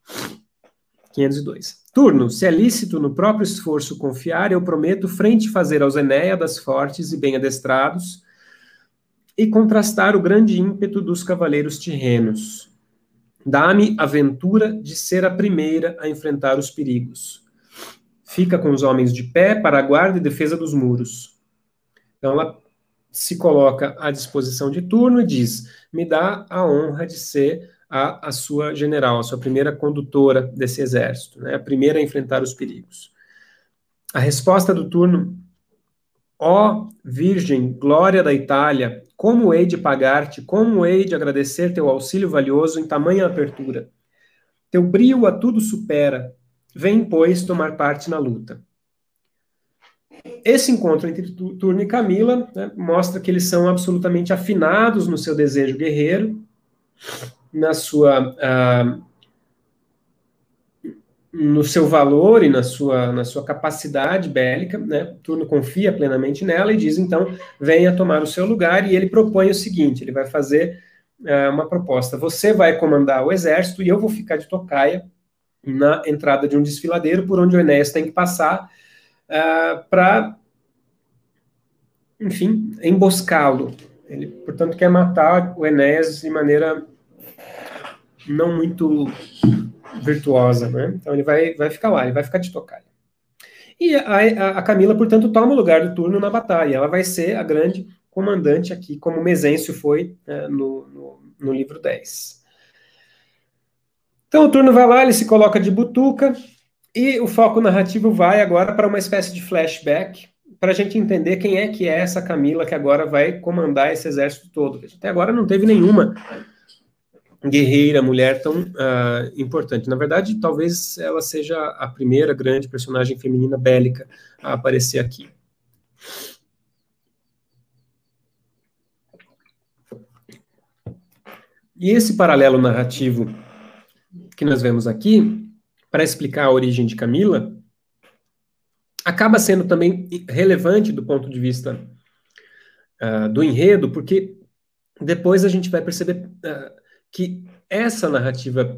502. Turno, se é lícito no próprio esforço confiar, eu prometo frente fazer aos Enéadas fortes e bem adestrados e contrastar o grande ímpeto dos cavaleiros tirrenos Dá-me a ventura de ser a primeira a enfrentar os perigos. Fica com os homens de pé para a guarda e defesa dos muros. Então ela se coloca à disposição de turno e diz: Me dá a honra de ser a, a sua general, a sua primeira condutora desse exército, né, a primeira a enfrentar os perigos. A resposta do turno Ó Virgem, glória da Itália, como hei de pagar-te, como hei de agradecer teu auxílio valioso em tamanha apertura. Teu brio a tudo supera. Vem, pois, tomar parte na luta. Esse encontro entre Turno e Camila né, mostra que eles são absolutamente afinados no seu desejo guerreiro, na sua uh, no seu valor e na sua, na sua capacidade bélica, né? Turno confia plenamente nela e diz então venha tomar o seu lugar e ele propõe o seguinte, ele vai fazer uh, uma proposta, você vai comandar o exército e eu vou ficar de tocaia na entrada de um desfiladeiro por onde o Enéas tem que passar ah, para, enfim, emboscá-lo. Ele, portanto, quer matar o Enéas de maneira não muito virtuosa, né? Então ele vai, vai ficar lá, ele vai ficar de tocaia. E a, a, Camila, portanto, toma o lugar do turno na batalha. Ela vai ser a grande comandante aqui, como Mesêncio foi né, no, no, no, livro 10. Então o turno vai lá, ele se coloca de butuca, e o foco narrativo vai agora para uma espécie de flashback, para a gente entender quem é que é essa Camila que agora vai comandar esse exército todo. Até agora não teve nenhuma guerreira, mulher tão uh, importante. Na verdade, talvez ela seja a primeira grande personagem feminina bélica a aparecer aqui. E esse paralelo narrativo que nós vemos aqui, para explicar a origem de Camila, acaba sendo também relevante do ponto de vista uh, do enredo, porque depois a gente vai perceber uh, que essa narrativa,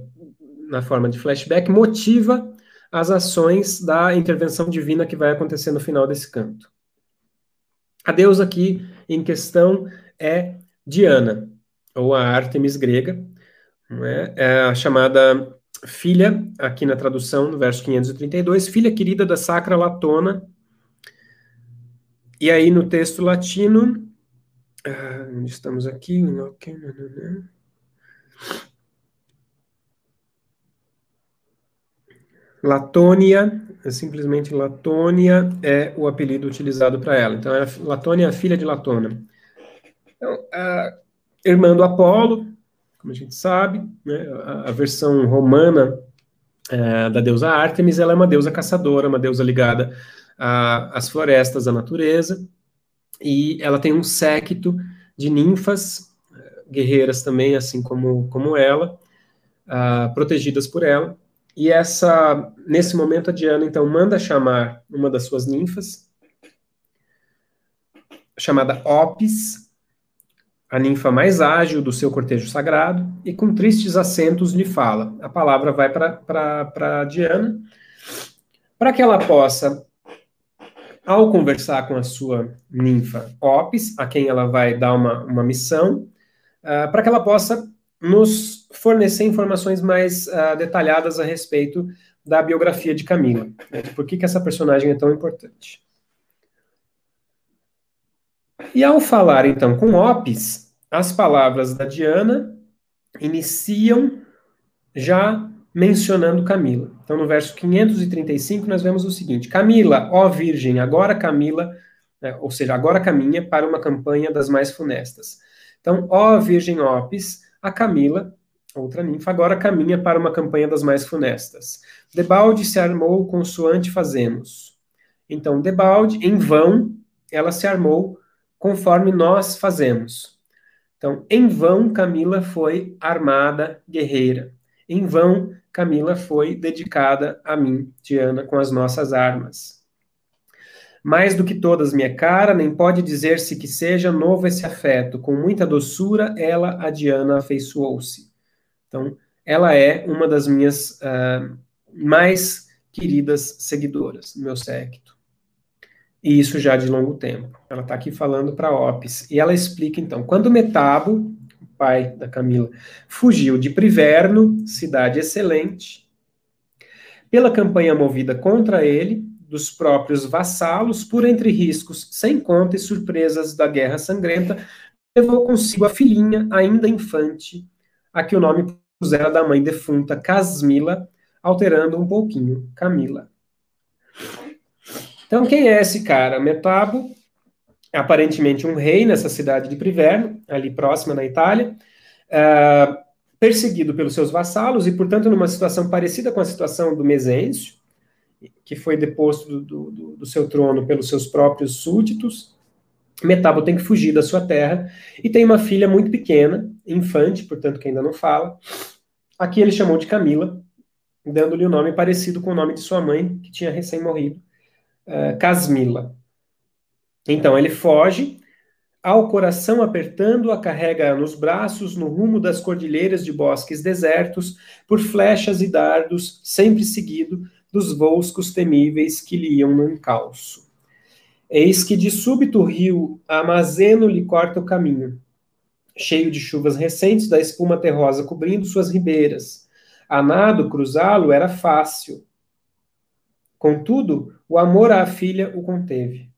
na forma de flashback, motiva as ações da intervenção divina que vai acontecer no final desse canto. A deusa aqui em questão é Diana, ou a Artemis grega, é? é a chamada filha, aqui na tradução, no verso 532, filha querida da Sacra Latona. E aí no texto latino, ah, estamos aqui, Latônia, é simplesmente Latônia é o apelido utilizado para ela. Então, Latônia é a filha de Latona. Então, a irmã do Apolo, como a gente sabe, né, a, versão romana é, da deusa Ártemis, ela é uma deusa caçadora, uma deusa ligada às florestas, à natureza, e ela tem um séquito de ninfas, guerreiras também, assim como, como ela, uh, protegidas por ela, e essa, nesse momento, a Diana, então, manda chamar uma das suas ninfas, chamada Opis, a ninfa mais ágil do seu cortejo sagrado, e com tristes acentos lhe fala. A palavra vai para Diana, para que ela possa, ao conversar com a sua ninfa Opis, a quem ela vai dar uma, uma missão, uh, para que ela possa nos fornecer informações mais uh, detalhadas a respeito da biografia de Camila, né, de por que, que essa personagem é tão importante. E ao falar, então, com Opis, as palavras da Diana iniciam já mencionando Camila. Então, no verso 535, nós vemos o seguinte: Camila, ó Virgem, agora Camila, né, ou seja, agora caminha para uma campanha das mais funestas. Então, ó Virgem Opis, a Camila, outra ninfa, agora caminha para uma campanha das mais funestas. Debalde se armou consoante fazemos. Então, Debalde, em vão, ela se armou conforme nós fazemos. Então, em vão, Camila foi armada guerreira. Em vão, Camila foi dedicada a mim, Diana, com as nossas armas. Mais do que todas minha cara, nem pode dizer-se que seja novo esse afeto. Com muita doçura, ela, a Diana, afeiçoou-se. Então, ela é uma das minhas uh, mais queridas seguidoras, meu séquito. E isso já de longo tempo. Ela está aqui falando para Opis. E ela explica, então, quando Metabo, pai da Camila, fugiu de Priverno, cidade excelente, pela campanha movida contra ele, dos próprios vassalos, por entre riscos sem conta e surpresas da guerra sangrenta, levou consigo a filhinha, ainda infante, a que o nome pusera da mãe defunta Casmila, alterando um pouquinho Camila. Então, quem é esse cara? Metabo, aparentemente um rei nessa cidade de Priverno, ali próxima na Itália, uh, perseguido pelos seus vassalos e, portanto, numa situação parecida com a situação do Mesêncio, que foi deposto do, do, do, seu trono pelos seus próprios súditos. Metabo tem que fugir da sua terra e tem uma filha muito pequena, infante, portanto, que ainda não fala. Aqui ele chamou de Camila, dando-lhe o um nome parecido com o nome de sua mãe, que tinha recém-morrido, uh, Casmila. Então ele foge, ao coração apertando-a, carrega nos braços no rumo das cordilheiras de bosques desertos, por flechas e dardos, sempre seguido dos voos temíveis que lhe iam no encalço. Eis que de súbito o rio Amazeno lhe corta o caminho, cheio de chuvas recentes da espuma terrosa cobrindo suas ribeiras. A nado cruzá-lo era fácil. Contudo, o amor à filha o conteve.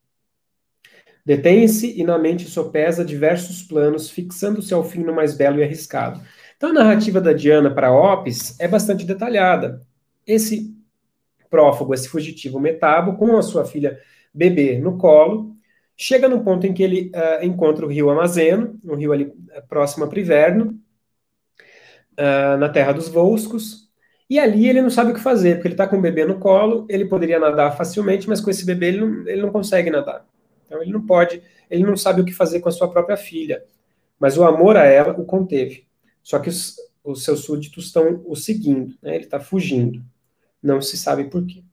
Detém-se e na mente sopesa diversos planos, fixando-se ao fim no mais belo e arriscado. Então, a narrativa da Diana para Opis é bastante detalhada. Esse prófugo, esse fugitivo Metabo, com a sua filha bebê no colo, chega no ponto em que ele uh, encontra o rio Amazeno, um rio ali eh, próximo a Priverno, uh, na terra dos Volscos, e ali ele não sabe o que fazer, porque ele está com o bebê no colo, ele poderia nadar facilmente, mas com esse bebê ele não, ele não consegue nadar. Então ele não pode, ele não sabe o que fazer com a sua própria filha. Mas o amor a ela o conteve. Só que os, os seus súditos estão o seguindo, né? ele está fugindo. Não se sabe por quê.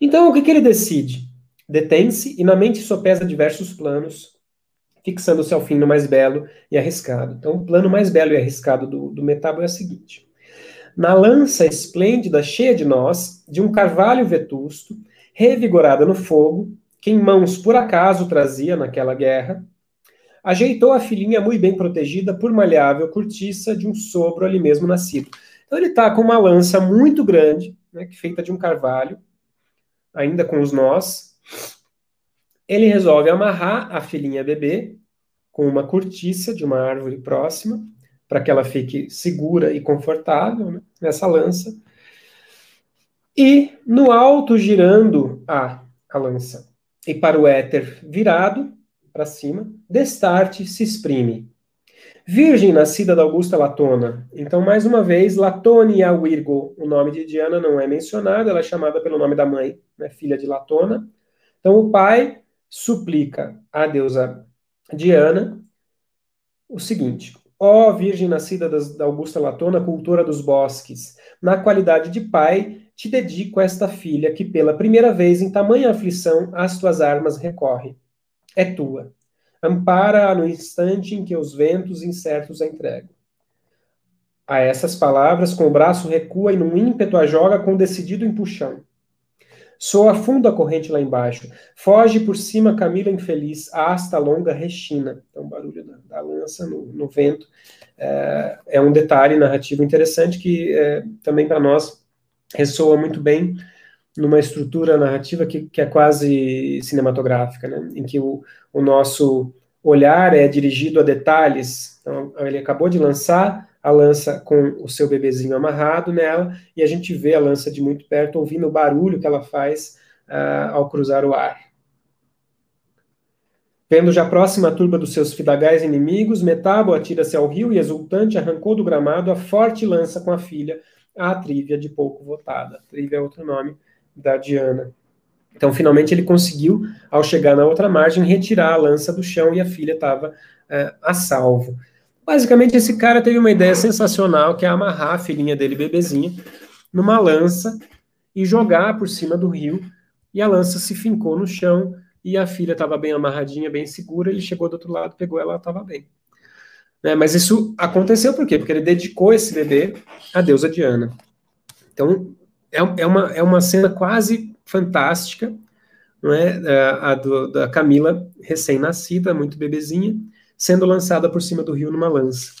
Então, o que, que ele decide? Detém-se e na mente sopesa diversos planos, fixando-se ao fim no mais belo e arriscado. Então, o plano mais belo e arriscado do, do Metabo é o seguinte: na lança esplêndida, cheia de nós, de um carvalho vetusto, revigorada no fogo, que em mãos por acaso trazia naquela guerra, ajeitou a filhinha muito bem protegida por maleável cortiça de um sobro ali mesmo nascido. Então ele está com uma lança muito grande, né, feita de um carvalho, ainda com os nós. Ele resolve amarrar a filhinha bebê com uma cortiça de uma árvore próxima, para que ela fique segura e confortável né, nessa lança. E no alto, girando a, a lança e para o éter virado para cima, destarte se exprime. Virgem nascida da Augusta Latona. Então, mais uma vez, Latonia Virgo, o nome de Diana não é mencionado, ela é chamada pelo nome da mãe, né, filha de Latona. Então, o pai suplica à deusa Diana o seguinte: Ó Virgem nascida da Augusta Latona, cultora dos bosques, na qualidade de pai, te dedico esta filha que pela primeira vez em tamanha aflição às tuas armas recorre. É tua. Ampara-a no instante em que os ventos incertos a entregam. A essas palavras, com o braço recua e num ímpeto a joga com decidido empuxão. Soa fundo a corrente lá embaixo. Foge por cima Camila infeliz, a asta longa rechina. Então, o barulho da, da lança no, no vento é, é, um detalhe narrativo interessante que é, também para nós ressoa muito bem numa estrutura narrativa que, que é quase cinematográfica, né? em que o, o nosso olhar é dirigido a detalhes. Então, ele acabou de lançar a lança com o seu bebezinho amarrado nela, e a gente vê a lança de muito perto, ouvindo o barulho que ela faz uh, ao cruzar o ar. Vendo já próxima a turba dos seus fidagais inimigos, Metabo atira-se ao rio e, exultante, arrancou do gramado a forte lança com a filha, a Trívia de pouco votada. Trívia é outro nome da Diana. Então, finalmente, ele conseguiu, ao chegar na outra margem, retirar a lança do chão e a filha estava uh, a salvo. Basicamente, esse cara teve uma ideia sensacional, que é amarrar a filhinha dele, bebezinha, numa lança e jogar por cima do rio. E a lança se fincou no chão e a filha estava bem amarradinha, bem segura. Ele chegou do outro lado, pegou ela estava bem. Né, mas isso aconteceu por quê? Porque ele dedicou esse bebê à deusa Diana. Então, é, é, uma, é uma cena quase fantástica, não é? A, a do, da Camila, recém-nascida, muito bebezinha, sendo lançada por cima do rio numa lança.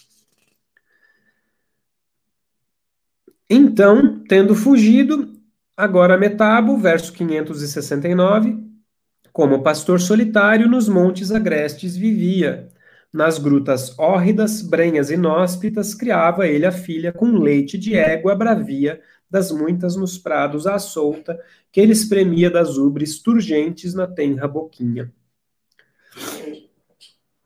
Então, tendo fugido, agora Metabo, verso 569, como pastor solitário nos montes agrestes vivia, nas grutas hórridas, brenhas inóspitas, criava ele a filha com leite de égua bravia, das muitas nos prados à solta, que ele espremia das ubres turgentes na tenra boquinha.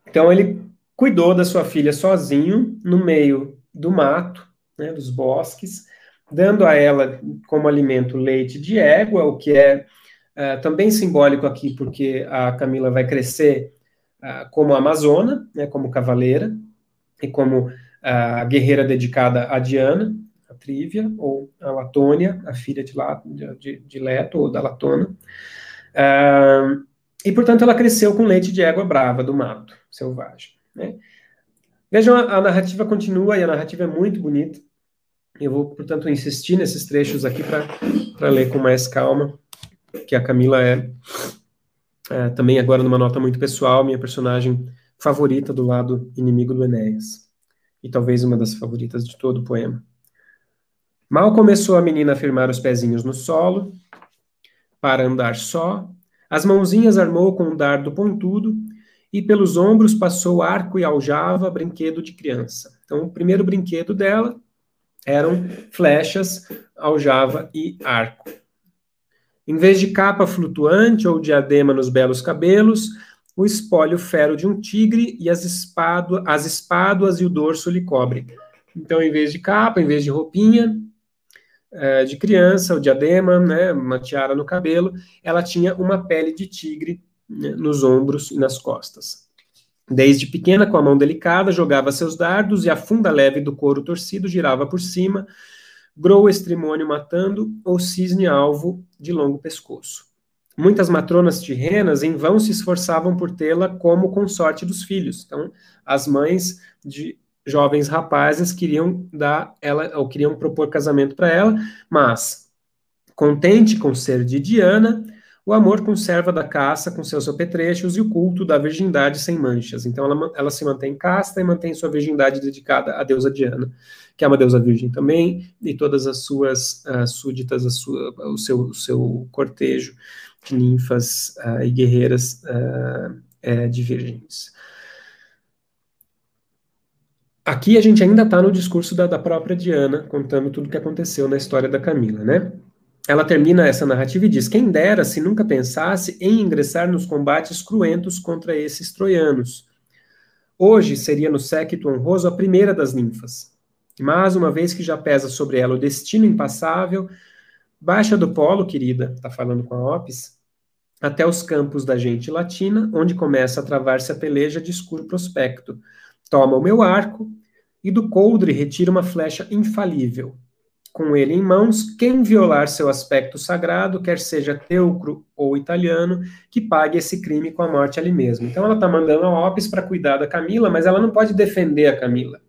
Então ele cuidou da sua filha sozinho, no meio do mato, né, dos bosques, dando a ela como alimento leite de égua, o que é uh, também simbólico aqui, porque a Camila vai crescer uh, como amazona, né, como cavaleira, e como a uh, guerreira dedicada a Diana, a Trívia, ou a Latônia, a filha de, La, de, de Leto, ou da Latona. Uh, e, portanto, ela cresceu com leite de égua brava do mato selvagem. Né? Vejam, a, a, narrativa continua e a narrativa é muito bonita. Eu vou, portanto, insistir nesses trechos aqui para ler com mais calma, que a Camila é, é, também agora numa nota muito pessoal, minha personagem favorita do lado inimigo do Enéas. E talvez uma das favoritas de todo o poema. Mal começou a menina a firmar os pezinhos no solo, para andar só, as mãozinhas armou com um dardo pontudo e pelos ombros passou arco e aljava, brinquedo de criança. Então, o primeiro brinquedo dela eram flechas, aljava e arco. Em vez de capa flutuante ou diadema nos belos cabelos, o espólio fero de um tigre e as, espáduas, as espáduas e o dorso lhe cobre. Então, em vez de capa, em vez de roupinha, é, de criança, o diadema, né, uma tiara no cabelo, ela tinha uma pele de tigre né, nos ombros e nas costas. Desde pequena, com a mão delicada, jogava seus dardos e a funda leve do couro torcido girava por cima, grou estrimônio matando ou cisne alvo de longo pescoço. Muitas matronas tirrenas em vão se esforçavam por tê-la como consorte dos filhos. Então, as mães de jovens rapazes queriam dar ela ou queriam propor casamento para ela, mas contente com ser de Diana, o amor conserva da caça com seus apetrechos e o culto da virgindade sem manchas. Então ela, ela se mantém casta e mantém sua virgindade dedicada à deusa Diana, que é uma deusa virgem também, e todas as suas uh, súditas, a sua, o, seu, o seu cortejo de ninfas uh, e guerreiras uh, de virgens. Aqui a gente ainda está no discurso da, da própria Diana, contando tudo o que aconteceu na história da Camila, né? Ela termina essa narrativa e diz: Quem dera se nunca pensasse em ingressar nos combates cruentos contra esses troianos. Hoje seria no séquito honroso a primeira das ninfas. Mas, uma vez que já pesa sobre ela o destino impassável, baixa do polo, querida, está falando com a Opis, até os campos da gente latina, onde começa a travar-se a peleja de escuro prospecto. Toma o meu arco e do coldre retira uma flecha infalível com ele em mãos, quem violar seu aspecto sagrado, quer seja teucro ou italiano, que pague esse crime com a morte ali mesmo. Então ela está mandando a Opis para cuidar da Camila, mas ela não pode defender a Camila.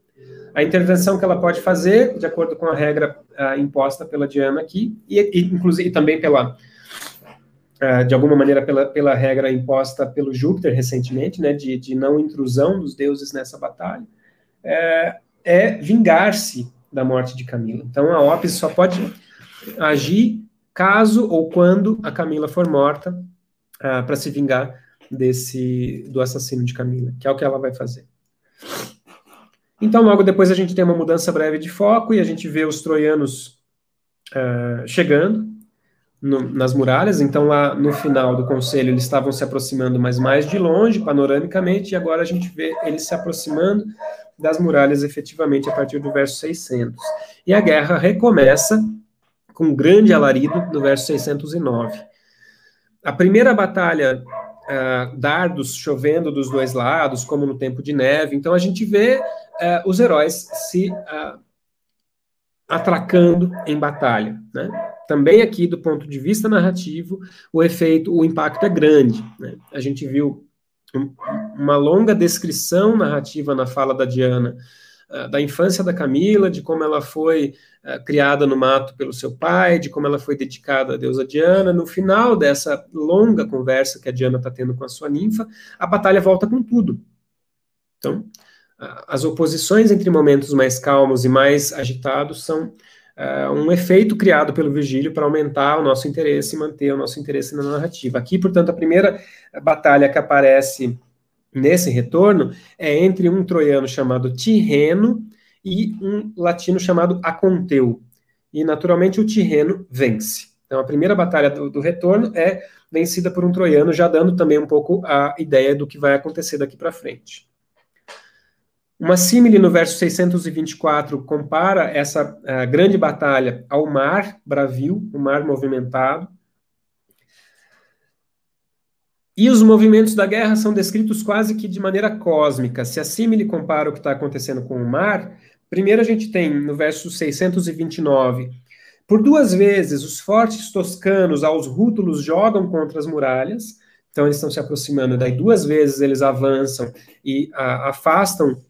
A intervenção que ela pode fazer, de acordo com a regra uh, imposta pela Diana aqui, e, e inclusive também pela, uh, de alguma maneira pela, pela regra imposta pelo Júpiter recentemente, né, de, de não intrusão dos deuses nessa batalha, é, é vingar-se da morte de Camila. Então a OPS só pode agir caso ou quando a Camila for morta uh, ah, para se vingar desse do assassino de Camila, que é o que ela vai fazer. Então logo depois a gente tem uma mudança breve de foco e a gente vê os troianos uh, chegando no, nas muralhas. Então lá no final do conselho eles estavam se aproximando, mas mais de longe, panoramicamente, e agora a gente vê eles se aproximando das muralhas efetivamente a partir do verso 600. E a guerra recomeça com grande alarido no verso 609. A primeira batalha, uh, dardos chovendo dos dois lados, como no tempo de neve, então a gente vê uh, os heróis se uh, atracando em batalha. Né? Também aqui, do ponto de vista narrativo, o efeito, o impacto é grande. Né? A gente viu uma longa descrição narrativa na fala da Diana ah, da infância da Camila, de como ela foi uh, criada no mato pelo seu pai, de como ela foi dedicada à deusa Diana. No final dessa longa conversa que a Diana está tendo com a sua ninfa, a batalha volta com tudo. Então, uh, as oposições entre momentos mais calmos e mais agitados são uh, um efeito criado pelo Virgílio para aumentar o nosso interesse e manter o nosso interesse na narrativa. Aqui, portanto, a primeira batalha que aparece nesse retorno é entre um troiano chamado Tirreno e um latino chamado Aconteu. E, naturalmente, o Tirreno vence. Então, a primeira batalha do, do, retorno é vencida por um troiano, já dando também um pouco a ideia do que vai acontecer daqui para frente. Uma símile no verso 624 compara essa uh, grande batalha ao mar bravio, o mar movimentado. E os movimentos da guerra são descritos quase que de maneira cósmica. Se a símile compara o que está acontecendo com o mar, primeiro a gente tem no verso 629 por duas vezes, os fortes toscanos aos rútulos jogam contra as muralhas, então eles estão se aproximando, daí duas vezes eles avançam e a, afastam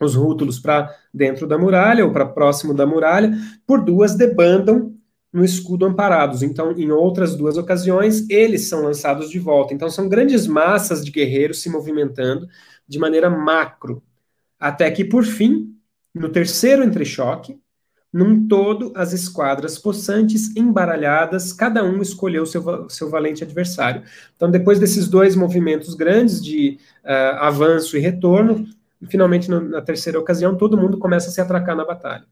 os rútulos para dentro da muralha ou para próximo da muralha, por duas debandam no escudo amparados. Então, em outras duas ocasiões, eles são lançados de volta. Então, são grandes massas de guerreiros se movimentando de maneira macro, até que, por fim, no terceiro entrechoque, num todo, as esquadras possantes embaralhadas, cada um escolheu seu, seu valente adversário. Então, depois desses dois movimentos grandes de uh, avanço e retorno, e finalmente, na terceira ocasião, todo mundo começa a se atracar na batalha.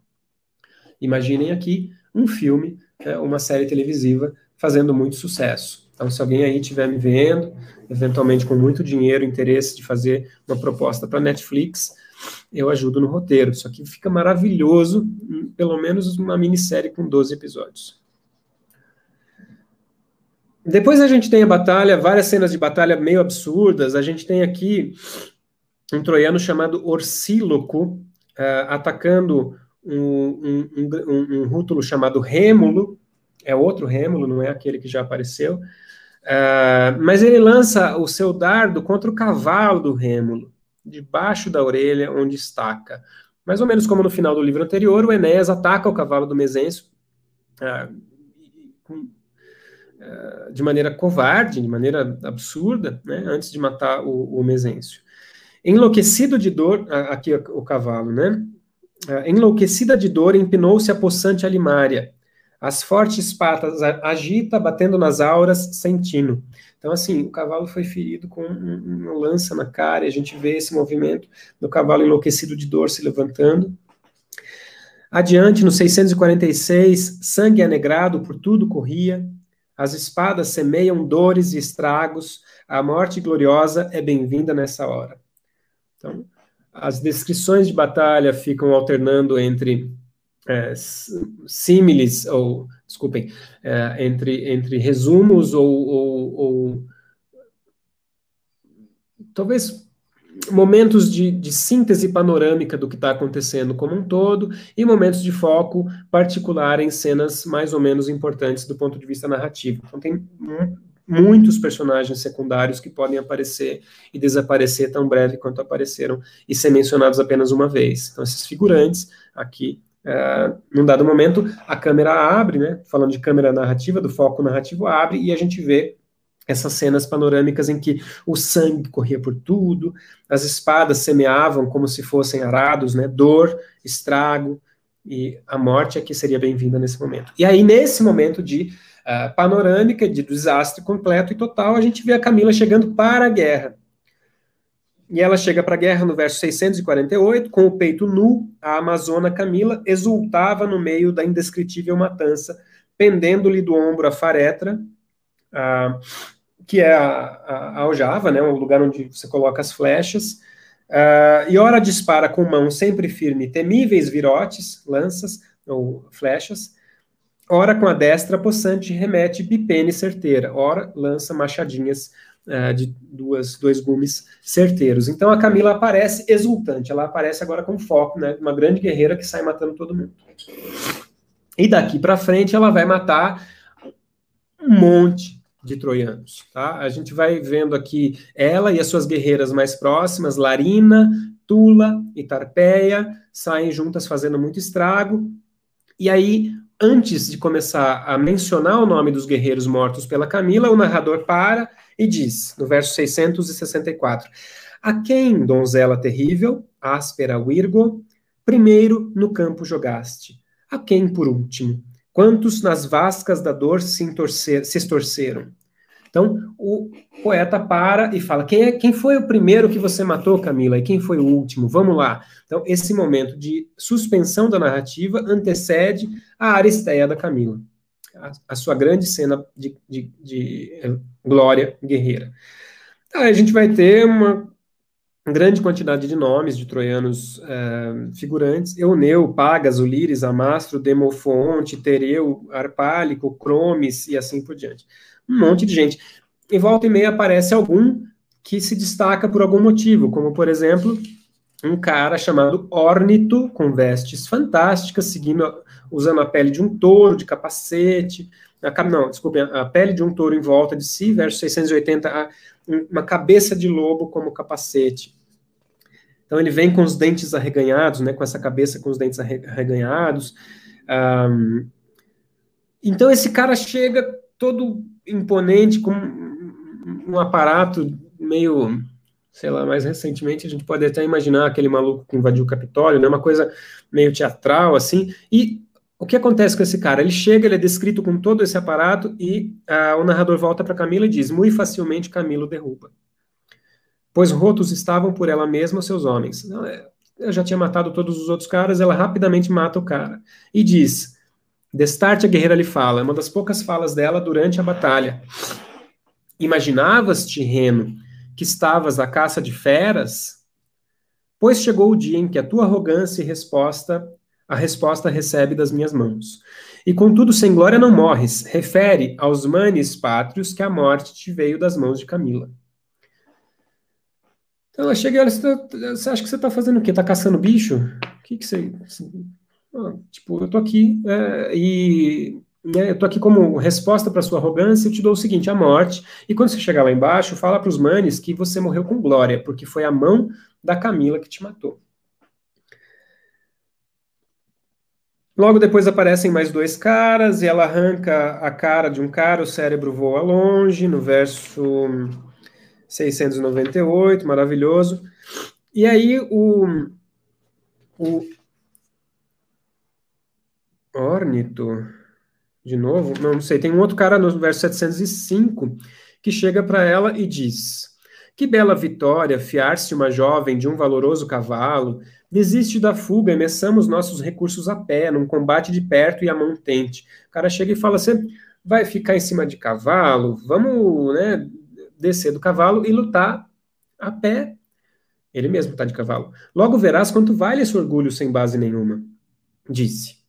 Imaginem aqui um filme, é, uma série televisiva fazendo muito sucesso. Então, se alguém aí estiver me vendo, eventualmente com muito dinheiro, interesse de fazer uma proposta para Netflix, eu ajudo no roteiro. Isso aqui fica maravilhoso, pelo menos uma minissérie com 12 episódios. Depois a gente tem a batalha, várias cenas de batalha meio absurdas. A gente tem aqui um troiano chamado Orsíloco, uh, atacando um, um, um, um, rútulo chamado Rêmulo, é outro Rêmulo, não é aquele que já apareceu, uh, mas ele lança o seu dardo contra o cavalo do Rêmulo, debaixo da orelha, onde estaca. Mais ou menos como no final do livro anterior, o Enéas ataca o cavalo do Mesencio, uh, de maneira covarde, de maneira absurda, né, antes de matar o, o Mesêncio. Enlouquecido de dor, aqui o cavalo, né? Enlouquecida de dor, empinou-se a possante alimária. As fortes patas agita, batendo nas auras, sentindo. Então, assim, o cavalo foi ferido com uma lança na cara, e a gente vê esse movimento do cavalo enlouquecido de dor se levantando. Adiante, no 646, sangue anegrado por tudo corria, as espadas semeiam dores e estragos, a morte gloriosa é bem-vinda nessa hora. Então, as descrições de batalha ficam alternando entre é, símiles, ou, desculpem, é, entre, entre resumos ou, ou, ou talvez momentos de, de, síntese panorâmica do que está acontecendo como um todo e momentos de foco particular em cenas mais ou menos importantes do ponto de vista narrativo. Então tem muitos personagens secundários que podem aparecer e desaparecer tão breve quanto apareceram e ser mencionados apenas uma vez. Então esses figurantes aqui Uh, num dado momento, a câmera abre, né? Falando de câmera narrativa, do foco narrativo abre, e a gente vê essas cenas panorâmicas em que o sangue corria por tudo, as espadas semeavam como se fossem arados, né? Dor, estrago, e a morte aqui seria bem-vinda nesse momento. E aí, nesse momento de uh, panorâmica, de desastre completo e total, a gente vê a Camila chegando para a guerra. E ela chega para a guerra no verso 648, com o peito nu, a amazona Camila exultava no meio da indescritível matança, pendendo-lhe do ombro a faretra, a, que é a, a, a, aljava, né, o lugar onde você coloca as flechas, a, e ora dispara com mão sempre firme temíveis virotes, lanças ou flechas, ora com a destra possante remete bipene certeira, ora lança machadinhas uh, de duas, dois gumes certeiros. Então a Camila aparece exultante, ela aparece agora com foco, né? Uma grande guerreira que sai matando todo mundo. E daqui para frente ela vai matar um monte de troianos, tá? A gente vai vendo aqui ela e as suas guerreiras mais próximas, Larina, Tula e Tarpeia, saem juntas fazendo muito estrago. E aí, antes de começar a mencionar o nome dos guerreiros mortos pela Camila, o narrador para e diz, no verso 664, a quem, donzela terrível, áspera Virgo, primeiro no campo jogaste, a quem por último, quantos nas vascas da dor se, entorcer, se estorceram. Então, o poeta para e fala: quem, é, quem foi o primeiro que você matou, Camila? E quem foi o último? Vamos lá. Então, esse momento de suspensão da narrativa antecede a Aristeia da Camila a, a sua grande cena de, de, de eh, glória guerreira. Aí a gente vai ter uma grande quantidade de nomes de troianos uh, figurantes, Euneu, Pagas, Ulíris, Amastro, Demofonte, Tereu, Arpálico, Cromes e assim por diante. Um monte de gente. Em volta e meia aparece algum que se destaca por algum motivo, como por exemplo, um cara chamado Ornito, com vestes fantásticas, seguindo, usando a pele de um touro, de capacete, a, não, desculpe, a pele de um touro em volta de si, verso 680, uma cabeça de lobo como capacete. Então ele vem com os dentes arreganhados, né, com essa cabeça com os dentes arreganhados. Um, então esse cara chega todo imponente, com um aparato meio sei lá, mais recentemente a gente pode até imaginar aquele maluco que invadiu o Capitólio, né, uma coisa meio teatral, assim, e o que acontece com esse cara? Ele chega, ele é descrito com todo esse aparato e uh, o narrador volta para Camila e diz, muito facilmente Camilo derruba. Pois rotos estavam por ela mesma seus homens. É, eu já tinha matado todos os outros caras, ela rapidamente mata o cara. E diz, destarte a guerreira lhe fala, é uma das poucas falas dela durante a batalha. Imaginavas-te, Reno, que estavas à caça de feras? Pois chegou o dia em que a tua arrogância e resposta, a resposta recebe das minhas mãos. E contudo, sem glória não morres, refere aos manes pátrios que a morte te veio das mãos de Camila. Então ela chega e ela, você acha que você está fazendo o quê? Está caçando bicho? O que, que você. Ah, tipo, eu tô aqui é, e né, eu estou aqui como resposta para sua arrogância, eu te dou o seguinte, a morte, e quando você chegar lá embaixo, fala para os manes que você morreu com glória, porque foi a mão da Camila que te matou. Logo depois aparecem mais dois caras e ela arranca a cara de um cara, o cérebro voa longe, no verso 698, maravilhoso. E aí o, o Ornito, de novo, não, sei, tem um outro cara no verso 705 que chega para ela e diz: Que bela vitória fiar-se uma jovem de um valoroso cavalo, desiste da fuga e nossos recursos a pé, num combate de perto e a mão tente. O cara chega e fala: Você vai ficar em cima de cavalo? Vamos, né, descer do cavalo e lutar a pé. Ele mesmo está de cavalo. Logo verás quanto vale esse orgulho sem base nenhuma. Disse.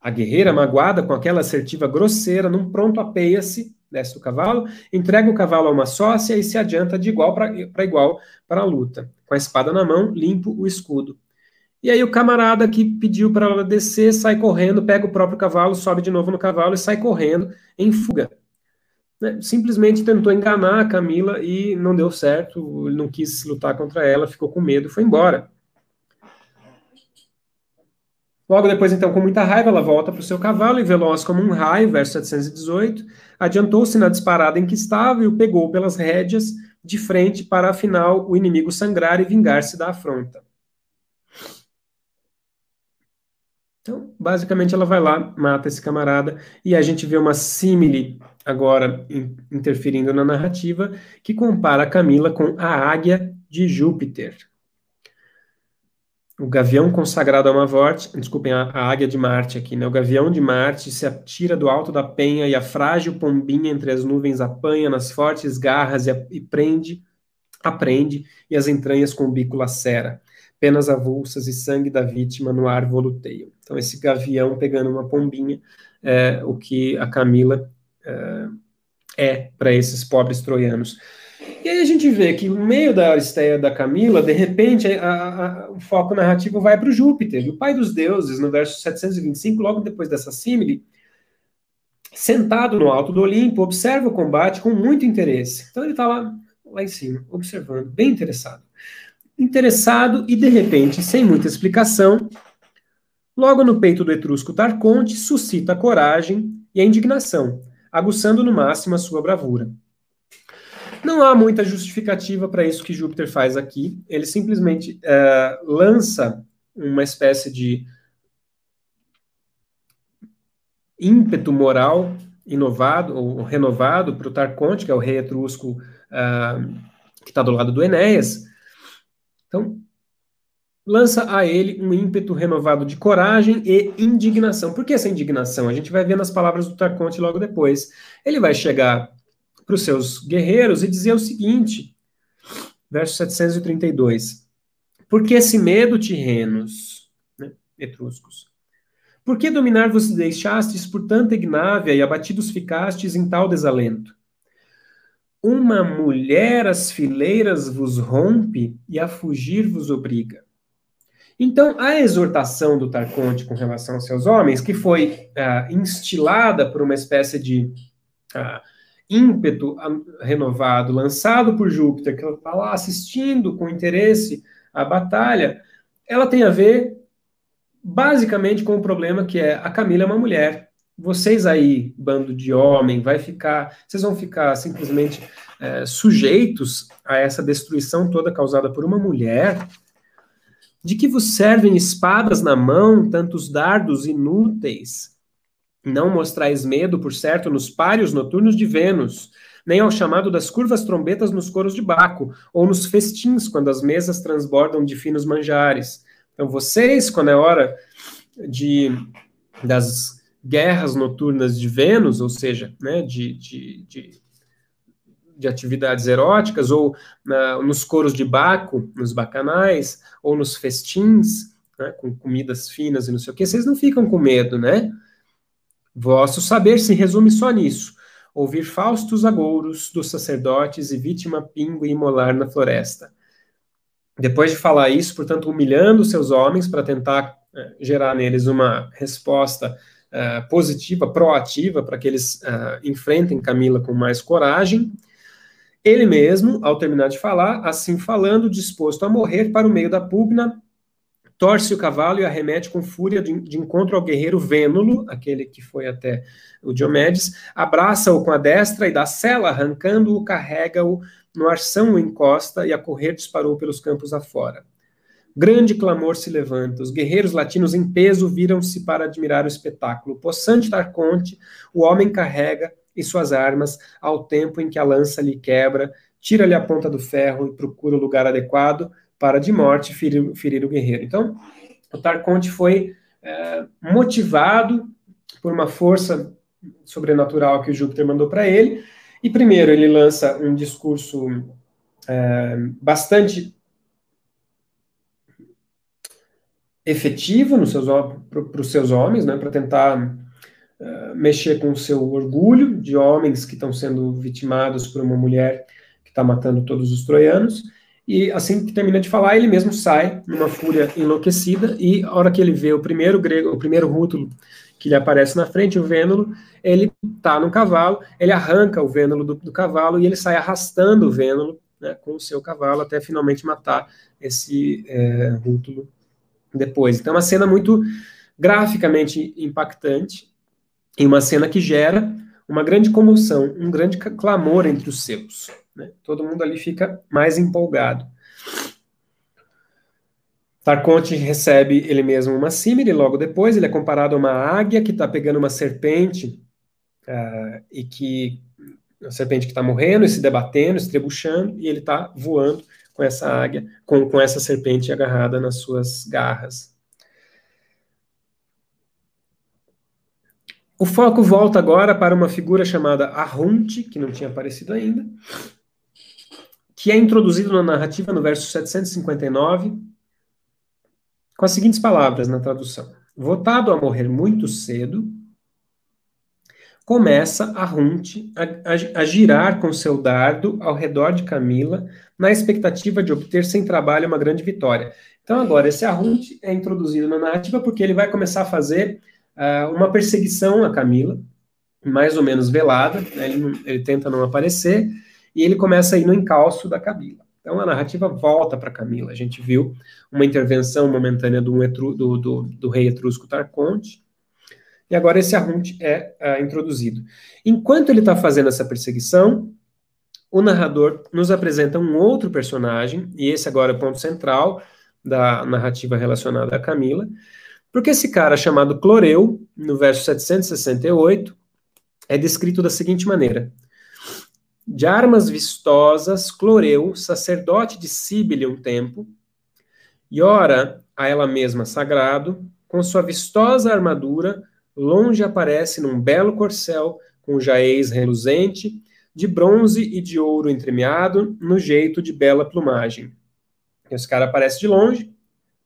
A guerreira, magoada com aquela assertiva grosseira, num pronto apeia-se, desce do cavalo, entrega o cavalo a uma sócia e se adianta de igual para igual para a luta. Com a espada na mão, limpo o escudo. E aí o camarada que pediu para ela descer sai correndo, pega o próprio cavalo, sobe de novo no cavalo e sai correndo em fuga né, simplesmente tentou enganar a Camila e não deu certo, ele não quis lutar contra ela, ficou com medo e foi embora. Logo depois, então, com muita raiva, ela volta para o seu cavalo e, veloz como um raio, verso 718, adiantou-se na disparada em que estava e o pegou pelas rédeas de frente para, afinal, o inimigo sangrar e vingar-se da afronta. Então, basicamente, ela vai lá, mata esse camarada, e a gente vê uma símile agora interferindo na narrativa, que compara Camila com a águia de Júpiter. O gavião consagrado a uma morte, desculpem, a, a, águia de Marte aqui, né? O gavião de Marte se atira do alto da penha e a frágil pombinha entre as nuvens apanha nas fortes garras e, a, e prende, aprende, e as entranhas com o bico lacera. Penas avulsas e sangue da vítima no ar voluteiam. Então, esse gavião pegando uma pombinha, é o que a Camila é para esses pobres troianos. E aí a gente vê que no meio da Aristeia da Camila, de repente, a, a, o foco narrativo vai para o Júpiter, o pai dos deuses, no verso 725, logo depois dessa símile, sentado no alto do Olimpo, observa o combate com muito interesse. Então ele está lá, lá em cima, observando, bem interessado. Interessado e, de repente, sem muita explicação, logo no peito do etrusco Tarconte, suscita a coragem e a indignação aguçando no máximo a sua bravura. Não há muita justificativa para isso que Júpiter faz aqui. Ele simplesmente é, lança uma espécie de ímpeto moral inovado ou renovado para o Tarconte, que é o rei etrusco uh, que está do lado do Enéas. Então, lança a ele um ímpeto renovado de coragem e indignação. Por que essa indignação? A gente vai ver nas palavras do Tarconte logo depois. Ele vai chegar para os seus guerreiros e dizer o seguinte, verso 732. Por que esse medo, tirrenos, né, etruscos? Por que dominar vos deixastes por tanta ignávia e abatidos ficastes em tal desalento? Uma mulher as fileiras vos rompe e a fugir vos obriga. Então, a exortação do Tarconte com relação aos seus homens, que foi uh, instilada por uma espécie de uh, ímpeto renovado, lançado por Júpiter, que ela está lá assistindo com interesse a batalha, ela tem a ver basicamente com o problema que é a Camila é uma mulher. Vocês aí, bando de homem, vai ficar, vocês vão ficar simplesmente é, sujeitos a essa destruição toda causada por uma mulher de que vos servem espadas na mão, tantos dardos inúteis? Não mostrais medo, por certo, nos páreos noturnos de Vênus, nem ao chamado das curvas trombetas nos coros de Baco, ou nos festins, quando as mesas transbordam de finos manjares. Então, vocês, quando é hora de das guerras noturnas de Vênus, ou seja, né, de, de, de de atividades eróticas, ou na, nos coros de Baco, nos bacanais, ou nos festins, né, com comidas finas e não sei o que, vocês não ficam com medo, né? Vosso saber se resume só nisso: ouvir faustos agouros dos sacerdotes e vítima pingo e imolar na floresta. Depois de falar isso, portanto, humilhando seus homens para tentar uh, gerar neles uma resposta uh, positiva, proativa, para que eles uh, enfrentem Camila com mais coragem, ele mesmo, ao terminar de falar, assim falando, disposto a morrer para o meio da pugna, torce o cavalo e arremete com fúria de, de encontro ao guerreiro Vênulo, aquele que foi até o Diomedes, abraça-o com a destra e da sela, arrancando-o, carrega-o, no arção o encosta e a correr disparou pelos campos afora. Grande clamor se levanta, os guerreiros latinos em peso viram-se para admirar o espetáculo. Possante Tarconte, o homem carrega e suas armas, ao tempo em que a lança lhe quebra, tira-lhe a ponta do ferro e procura o lugar adequado para de morte ferir, ferir o guerreiro. Então, o Tarconte foi é, motivado por uma força sobrenatural que o Júpiter mandou para ele, e primeiro ele lança um discurso é, bastante efetivo para os seus homens, né, para tentar uh, mexer com o seu orgulho de homens que estão sendo vitimados por uma mulher que está matando todos os troianos. E assim que termina de falar, ele mesmo sai numa fúria enlouquecida e a hora que ele vê o primeiro grego, o primeiro rútulo que lhe aparece na frente, o Vênulo, ele está no cavalo, ele arranca o Vênulo do, do, cavalo e ele sai arrastando o Vênulo né, com o seu cavalo até finalmente matar esse é, rútulo depois. Então, é uma cena muito graficamente impactante e uma cena que gera uma grande comoção, um grande clamor entre os seus. Né? Todo mundo ali fica mais empolgado. Tarconte recebe ele mesmo uma símile, logo depois ele é comparado a uma águia que está pegando uma serpente uh, e que a serpente que está morrendo e se debatendo, estrebuchando, e ele está voando com essa águia, com, com essa serpente agarrada nas suas garras. O foco volta agora para uma figura chamada Arrunte, que não tinha aparecido ainda, que é introduzido na narrativa no verso 759, com as seguintes palavras na tradução: Votado a morrer muito cedo, começa a Runte a, a, a, girar com seu dardo ao redor de Camila, na expectativa de obter sem trabalho uma grande vitória. Então, agora, esse Arrunte é introduzido na narrativa porque ele vai começar a fazer uh, uma perseguição a Camila, mais ou menos velada, né? ele, ele, tenta não aparecer, e ele começa a ir no encalço da Camila. Então, a narrativa volta para Camila. A gente viu uma intervenção momentânea do, do, do, do rei etrusco Tarconte, e agora esse Arrunt é uh, introduzido. Enquanto ele está fazendo essa perseguição, o narrador nos apresenta um outro personagem, e esse agora é o ponto central da narrativa relacionada a Camila, porque esse cara chamado Cloreu, no verso 768, é descrito da seguinte maneira: De armas vistosas, Cloreu, sacerdote de Cíbile um tempo, e ora a ela mesma sagrado, com sua vistosa armadura, longe aparece num belo corcel com jaez reluzente, de bronze e de ouro entremeado, no jeito de bela plumagem. Esse cara aparece de longe,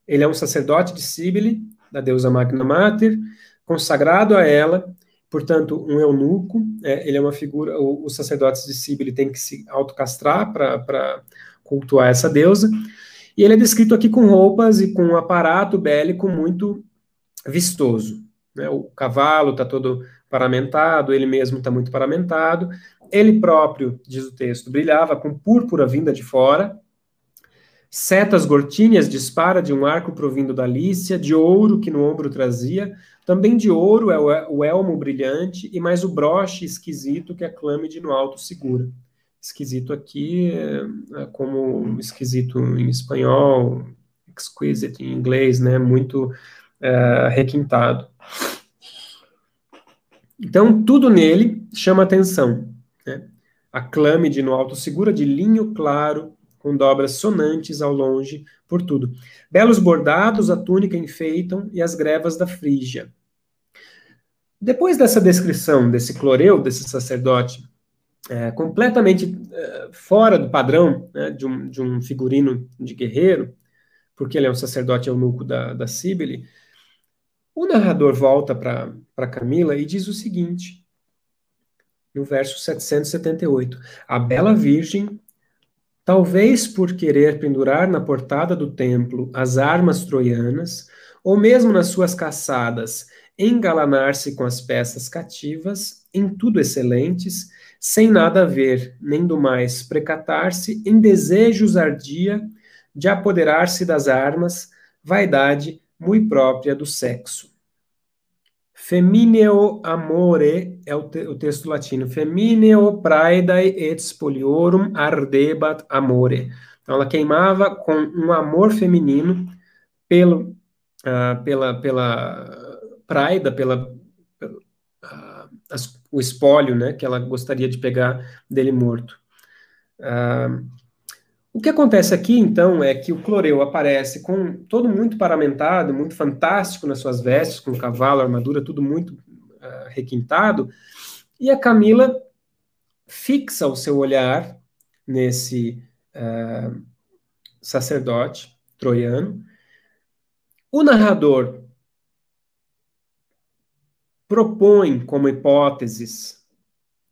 ele é um sacerdote de Cíbile, da deusa Magna Mater, consagrado a ela, portanto, um eunuco, é, ele é uma figura, o, os sacerdotes de Cíbile têm que se autocastrar para cultuar essa deusa, e ele é descrito aqui com roupas e com um aparato bélico muito vistoso. Né? O cavalo está todo paramentado, ele mesmo está muito paramentado. Ele próprio, diz o texto, brilhava com púrpura vinda de fora. Setas gortíneas dispara de um arco provindo da Lícia, de ouro que no ombro trazia. Também de ouro é o elmo brilhante e mais o broche esquisito que a clâmide no alto segura. Esquisito aqui é, é como esquisito em espanhol, exquisite em inglês, né? Muito é, requintado. Então, tudo nele chama atenção. Né? A clâmide no alto segura de linho claro, com dobras sonantes ao longe, por tudo. Belos bordados a túnica enfeitam e as grevas da Frígia. Depois dessa descrição desse cloreu, desse sacerdote, é, completamente é, fora do padrão né, de, um, de, um, figurino de guerreiro, porque ele é um sacerdote eunuco da, da Cíbele, o narrador volta para Camila e diz o seguinte, no verso 778: A bela Virgem, talvez por querer pendurar na portada do templo as armas troianas, ou mesmo nas suas caçadas, engalanar-se com as peças cativas, em tudo excelentes, sem nada ver, nem do mais precatar-se, em desejos ardia de apoderar-se das armas, vaidade muito própria do sexo. Femineo amore é o, te o texto latino. Femineo praedae et spoliorum ardebat amore. Então, ela queimava com um amor feminino pelo, uh, pela, pela praida, pela, uh, as, o espólio, né, que ela gostaria de pegar dele morto. Uh, o que acontece aqui, então, é que o Cloreu aparece com todo muito paramentado, muito fantástico nas suas vestes, com cavalo, armadura, tudo muito uh, requintado, e a Camila fixa o seu olhar nesse uh, sacerdote troiano. O narrador propõe como hipóteses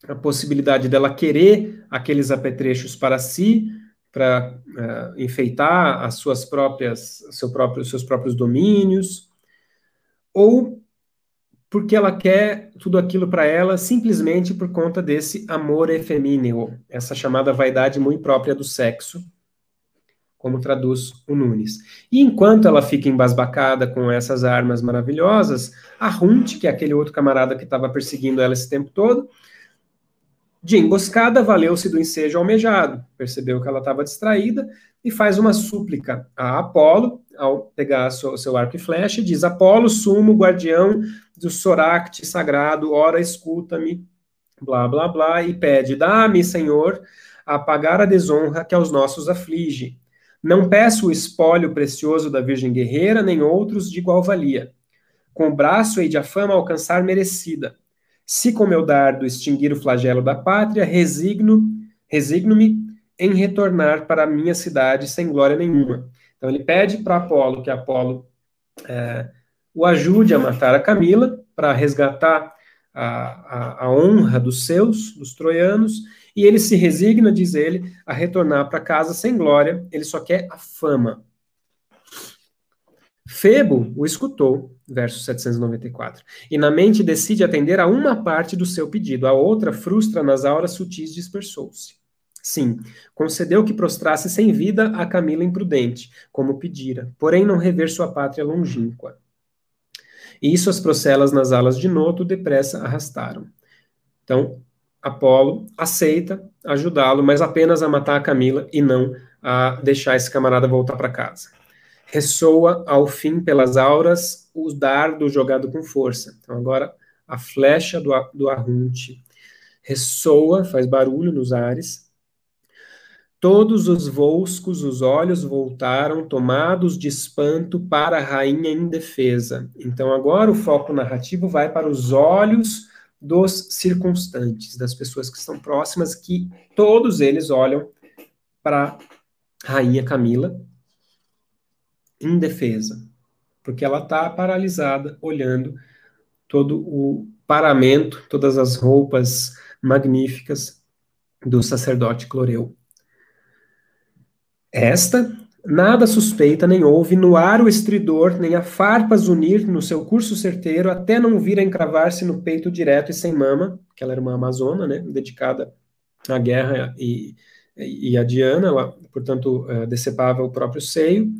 a possibilidade dela querer aqueles apetrechos para si, para uh, enfeitar as suas próprias, seu próprio, seus próprios domínios, ou porque ela quer tudo aquilo para ela simplesmente por conta desse amor efemíneo, essa chamada vaidade muito própria do sexo, como traduz o Nunes. E enquanto ela fica embasbacada com essas armas maravilhosas, a Runt, que é aquele outro camarada que estava perseguindo ela esse tempo todo, de emboscada, valeu-se do ensejo almejado, percebeu que ela estava distraída e faz uma súplica a Apolo, ao pegar seu, seu arco e flecha, diz: Apolo, sumo, guardião do Soracte sagrado, ora escuta-me, blá, blá, blá, e pede: Dá-me, Senhor, a a desonra que aos nossos aflige. Não peço o espólio precioso da Virgem Guerreira, nem outros de igual valia. Com o braço hei de a fama alcançar merecida se com meu dardo extinguir o flagelo da pátria, resigno, resigno-me em retornar para a minha cidade sem glória nenhuma. Então ele pede para Apolo que Apolo é, o ajude a matar a Camila para resgatar a, a, a, honra dos seus, dos troianos, e ele se resigna, diz ele, a retornar para casa sem glória, ele só quer a fama. Febo o escutou, verso 794, e na mente decide atender a uma parte do seu pedido, a outra frustra nas auras sutis dispersou-se. Sim, concedeu que prostrasse sem vida a Camila imprudente, como pedira, porém não rever sua pátria longínqua. E suas procelas nas alas de Noto depressa arrastaram. Então, Apolo aceita ajudá-lo, mas apenas a matar a Camila e não a deixar esse camarada voltar para casa ressoa ao fim pelas auras o dardo jogado com força. Então agora a flecha do, do ressoa, faz barulho nos ares. Todos os volscos, os olhos voltaram, tomados de espanto, para a rainha indefesa. Então agora o foco narrativo vai para os olhos dos circunstantes, das pessoas que estão próximas, que todos eles olham para a rainha Camila, indefesa, porque ela está paralisada, olhando todo o paramento, todas as roupas magníficas do sacerdote Cloreu. Esta nada suspeita nem ouve no ar o estridor, nem a farpas unir no seu curso certeiro, até não vir a encravar-se no peito direto e sem mama, que ela era uma amazona, né, dedicada à guerra e, e a Diana, ela, portanto, uh, decepava o próprio seio,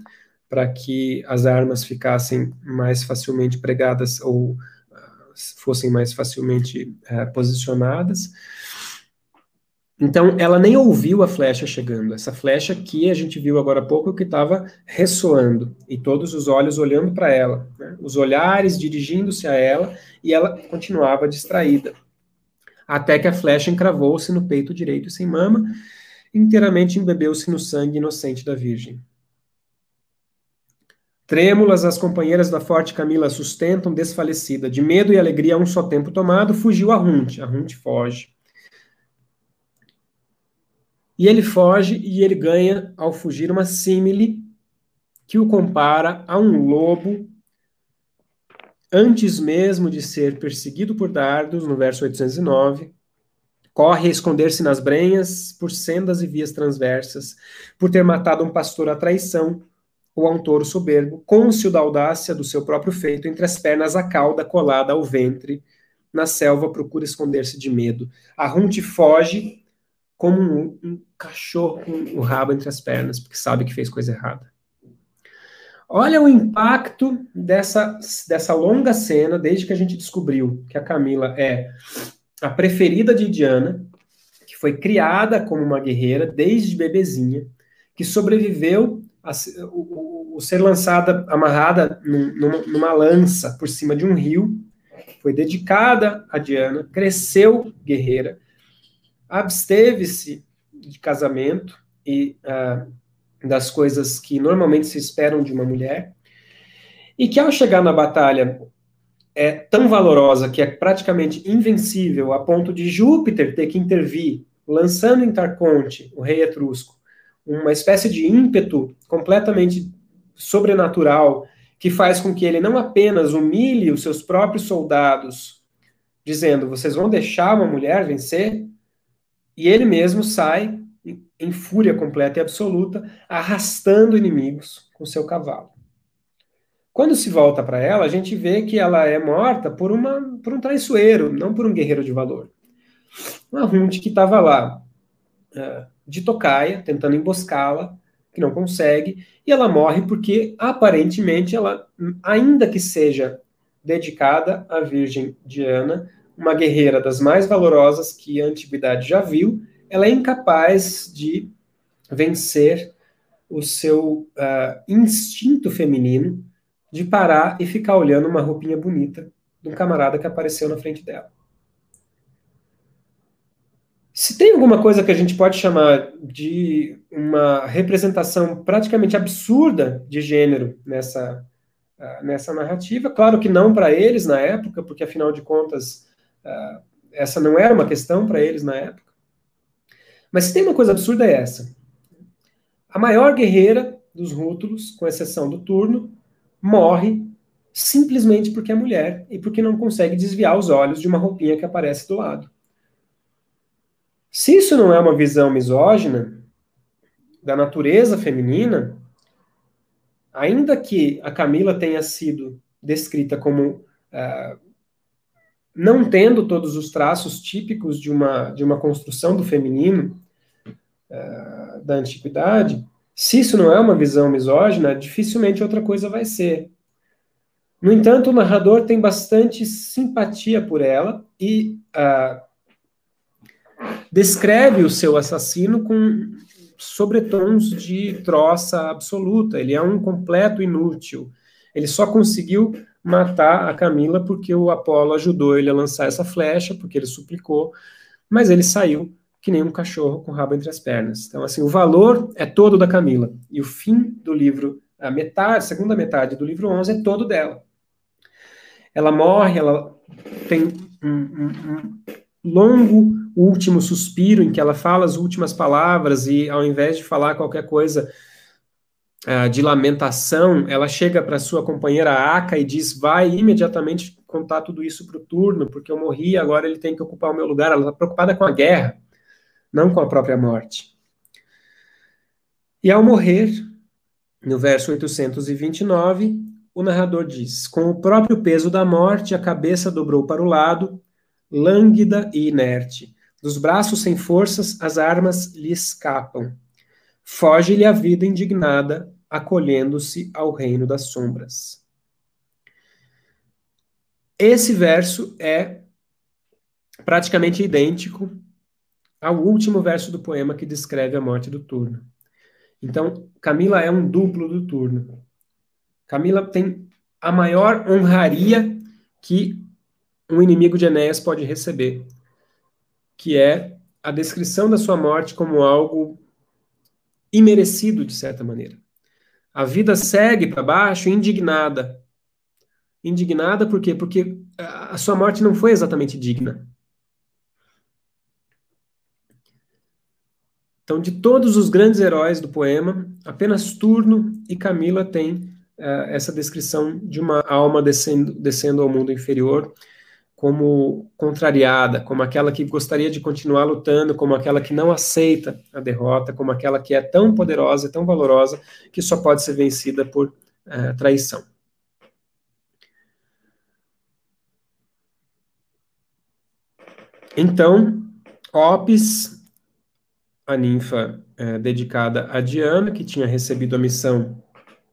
para que as armas ficassem mais facilmente pregadas ou uh, fossem mais facilmente uh, posicionadas. Então, ela nem ouviu a flecha chegando. Essa flecha que a gente viu agora há pouco que estava ressoando e todos os olhos olhando para ela, né? os olhares dirigindo-se a ela e ela continuava distraída. Até que a flecha encravou-se no peito direito sem mama, inteiramente embebeu-se no sangue inocente da Virgem. Trêmulas, as companheiras da forte Camila sustentam, desfalecida. De medo e alegria a um só tempo tomado, fugiu a Runt. A Runt foge. E ele foge e ele ganha, ao fugir, uma símile que o compara a um lobo antes mesmo de ser perseguido por dardos, no verso 809, corre a esconder-se nas brenhas, por sendas e vias transversas, por ter matado um pastor à traição, ou a um touro soberbo, cônscio da audácia do seu próprio feito, entre as pernas a cauda colada ao ventre, na selva procura esconder-se de medo. A Runte foge como um, um, cachorro com o rabo entre as pernas, porque sabe que fez coisa errada. Olha o impacto dessa, dessa longa cena, desde que a gente descobriu que a Camila é a preferida de Diana, que foi criada como uma guerreira desde bebezinha, que sobreviveu a, o, o, ser lançada, amarrada numa, numa lança por cima de um rio, foi dedicada a Diana, cresceu guerreira, absteve-se de casamento e uh, das coisas que normalmente se esperam de uma mulher, e que ao chegar na batalha é tão valorosa que é praticamente invencível a ponto de Júpiter ter que intervir, lançando em Tarconte, o rei etrusco, uma espécie de ímpeto completamente sobrenatural que faz com que ele não apenas humilhe os seus próprios soldados, dizendo: vocês vão deixar uma mulher vencer, e ele mesmo sai em fúria completa e absoluta, arrastando inimigos com seu cavalo. Quando se volta para ela, a gente vê que ela é morta por, uma, por um traiçoeiro, não por um guerreiro de valor. Uma Runt que estava lá uh, de tocaia, tentando emboscá-la, que não consegue, e ela morre porque aparentemente ela, ainda que seja dedicada à Virgem Diana, uma guerreira das mais valorosas que a antiguidade já viu, ela é incapaz de vencer o seu uh, instinto feminino de parar e ficar olhando uma roupinha bonita de um camarada que apareceu na frente dela. Se tem alguma coisa que a gente pode chamar de uma representação praticamente absurda de gênero nessa, uh, nessa narrativa, claro que não para eles na época, porque afinal de contas uh, essa não era uma questão para eles na época. Mas se tem uma coisa absurda é essa. A maior guerreira dos rútulos, com exceção do turno, morre simplesmente porque é mulher e porque não consegue desviar os olhos de uma roupinha que aparece do lado. Se isso não é uma visão misógina da natureza feminina, ainda que a Camila tenha sido descrita como uh, não tendo todos os traços típicos de uma, de uma construção do feminino uh, da antiguidade, se isso não é uma visão misógina, dificilmente outra coisa vai ser. No entanto, o narrador tem bastante simpatia por ela e uh, descreve o seu assassino com sobretons de troça absoluta. Ele é um completo inútil. Ele só conseguiu matar a Camila porque o Apolo ajudou ele a lançar essa flecha, porque ele suplicou, mas ele saiu que nem um cachorro com o rabo entre as pernas. Então, assim, o valor é todo da Camila. E o fim do livro, a metade, segunda metade do livro 11 é todo dela. Ela morre, ela tem um, um, um longo último suspiro em que ela fala as últimas palavras e ao invés de falar qualquer coisa uh, de lamentação, ela chega para sua companheira Aka e diz: vai imediatamente contar tudo isso para o turno, porque eu morri, agora ele tem que ocupar o meu lugar. Ela está preocupada com a guerra, não com a própria morte. E ao morrer, no verso 829, o narrador diz: Com o próprio peso da morte, a cabeça dobrou para o lado, lânguida e inerte. Dos braços sem forças, as armas lhe escapam. Foge-lhe a vida indignada, acolhendo-se ao reino das sombras. Esse verso é praticamente idêntico ao último verso do poema que descreve a morte do turno. Então, Camila é um duplo do turno. Camila tem a maior honraria que um inimigo de Enéas pode receber, que é a descrição da sua morte como algo imerecido, de certa maneira. A vida segue para baixo indignada. Indignada por quê? Porque a sua morte não foi exatamente digna. Então, de todos os grandes heróis do poema, apenas Turno e Camila têm uh, essa descrição de uma alma descendo, descendo ao mundo inferior como contrariada, como aquela que gostaria de continuar lutando, como aquela que não aceita a derrota, como aquela que é tão poderosa e tão valorosa que só pode ser vencida por uh, traição. Então, Opis, a ninfa uh, dedicada a Diana, que tinha recebido a missão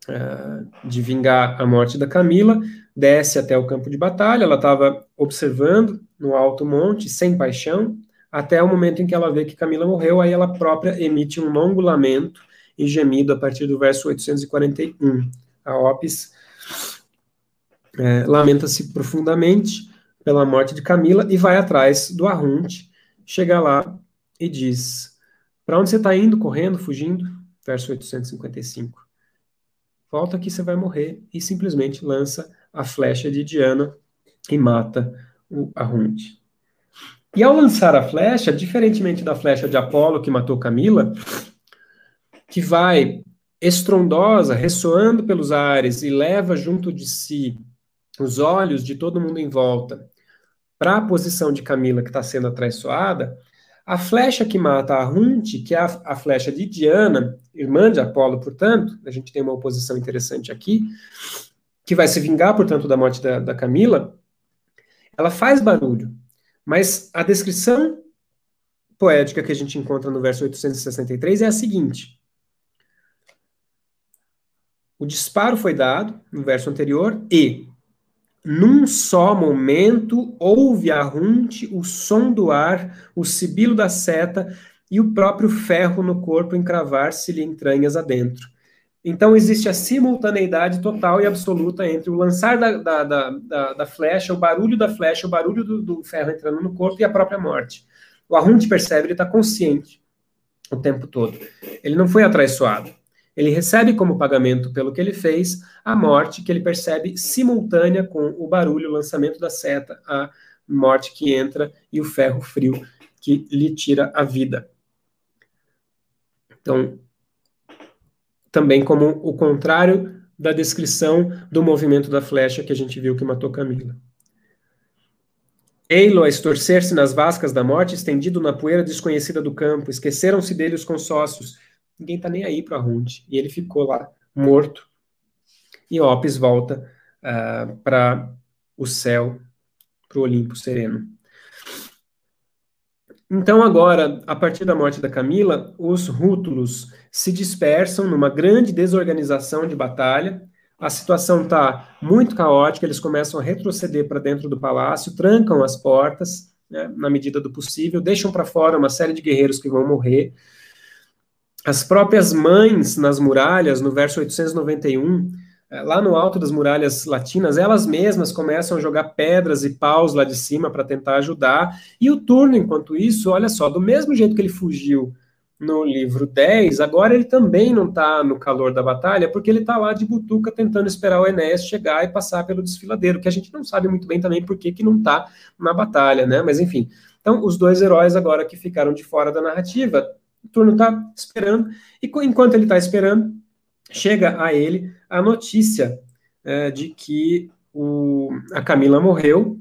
uh, de vingar a morte da Camila, desce até o campo de batalha, ela estava observando no alto monte, sem paixão, até o momento em que ela vê que Camila morreu, aí ela própria emite um longo lamento e gemido a partir do verso 841. A Opis é, lamenta-se profundamente pela morte de Camila e vai atrás do Arrunte, chega lá e diz: Para onde você está indo, correndo, fugindo? Verso 855. Volta que você vai morrer, e simplesmente lança a flecha de Diana e mata o Arrunte. E ao lançar a flecha, diferentemente da flecha de Apolo que matou Camila, que vai estrondosa, ressoando pelos ares e leva junto de si os olhos de todo mundo em volta para a posição de Camila que está sendo atraiçoada, a flecha que mata a Runte, que é a, a, flecha de Diana, irmã de Apolo, portanto, a gente tem uma oposição interessante aqui, que vai se vingar, portanto, da morte da, da Camila, ela faz barulho, mas a descrição poética que a gente encontra no verso 863 é a seguinte: o disparo foi dado no verso anterior e num só momento ouve a runte, o som do ar, o sibilo da seta e o próprio ferro no corpo encravar-se-lhe entranhas adentro. Então existe a simultaneidade total e absoluta entre o lançar da, da, da, da flecha, o barulho da flecha, o barulho do, do, ferro entrando no corpo e a própria morte. O Arrunte percebe, ele está consciente o tempo todo. Ele não foi atraiçoado. Ele recebe como pagamento pelo que ele fez a morte que ele percebe simultânea com o barulho, o lançamento da seta, a morte que entra e o ferro frio que lhe tira a vida. Então, também como o contrário da descrição do movimento da flecha que a gente viu que matou Camila. Eilo a estorcer-se nas vascas da morte, estendido na poeira desconhecida do campo, esqueceram-se dele os consócios, ninguém tá nem aí para Hund. E ele ficou lá, morto. E Opis volta uh, ah, para o céu, para o Olimpo sereno. Então, agora, a partir da morte da Camila, os rútulos se dispersam numa grande desorganização de batalha. A situação está muito caótica, eles começam a retroceder para dentro do palácio, trancam as portas, né, na medida do possível, deixam para fora uma série de guerreiros que vão morrer. As próprias mães nas muralhas, no verso 891, eh, lá no alto das muralhas latinas, elas mesmas começam a jogar pedras e paus lá de cima para tentar ajudar. E o turno, enquanto isso, olha só, do mesmo jeito que ele fugiu no livro 10, agora ele também não está no calor da batalha, porque ele está lá de butuca tentando esperar o Enéas chegar e passar pelo desfiladeiro, que a gente não sabe muito bem também por que, que não está na batalha, né? Mas enfim. Então, os dois heróis agora que ficaram de fora da narrativa o turno está esperando, e enquanto ele está esperando, chega a ele a notícia é, de que o, a Camila morreu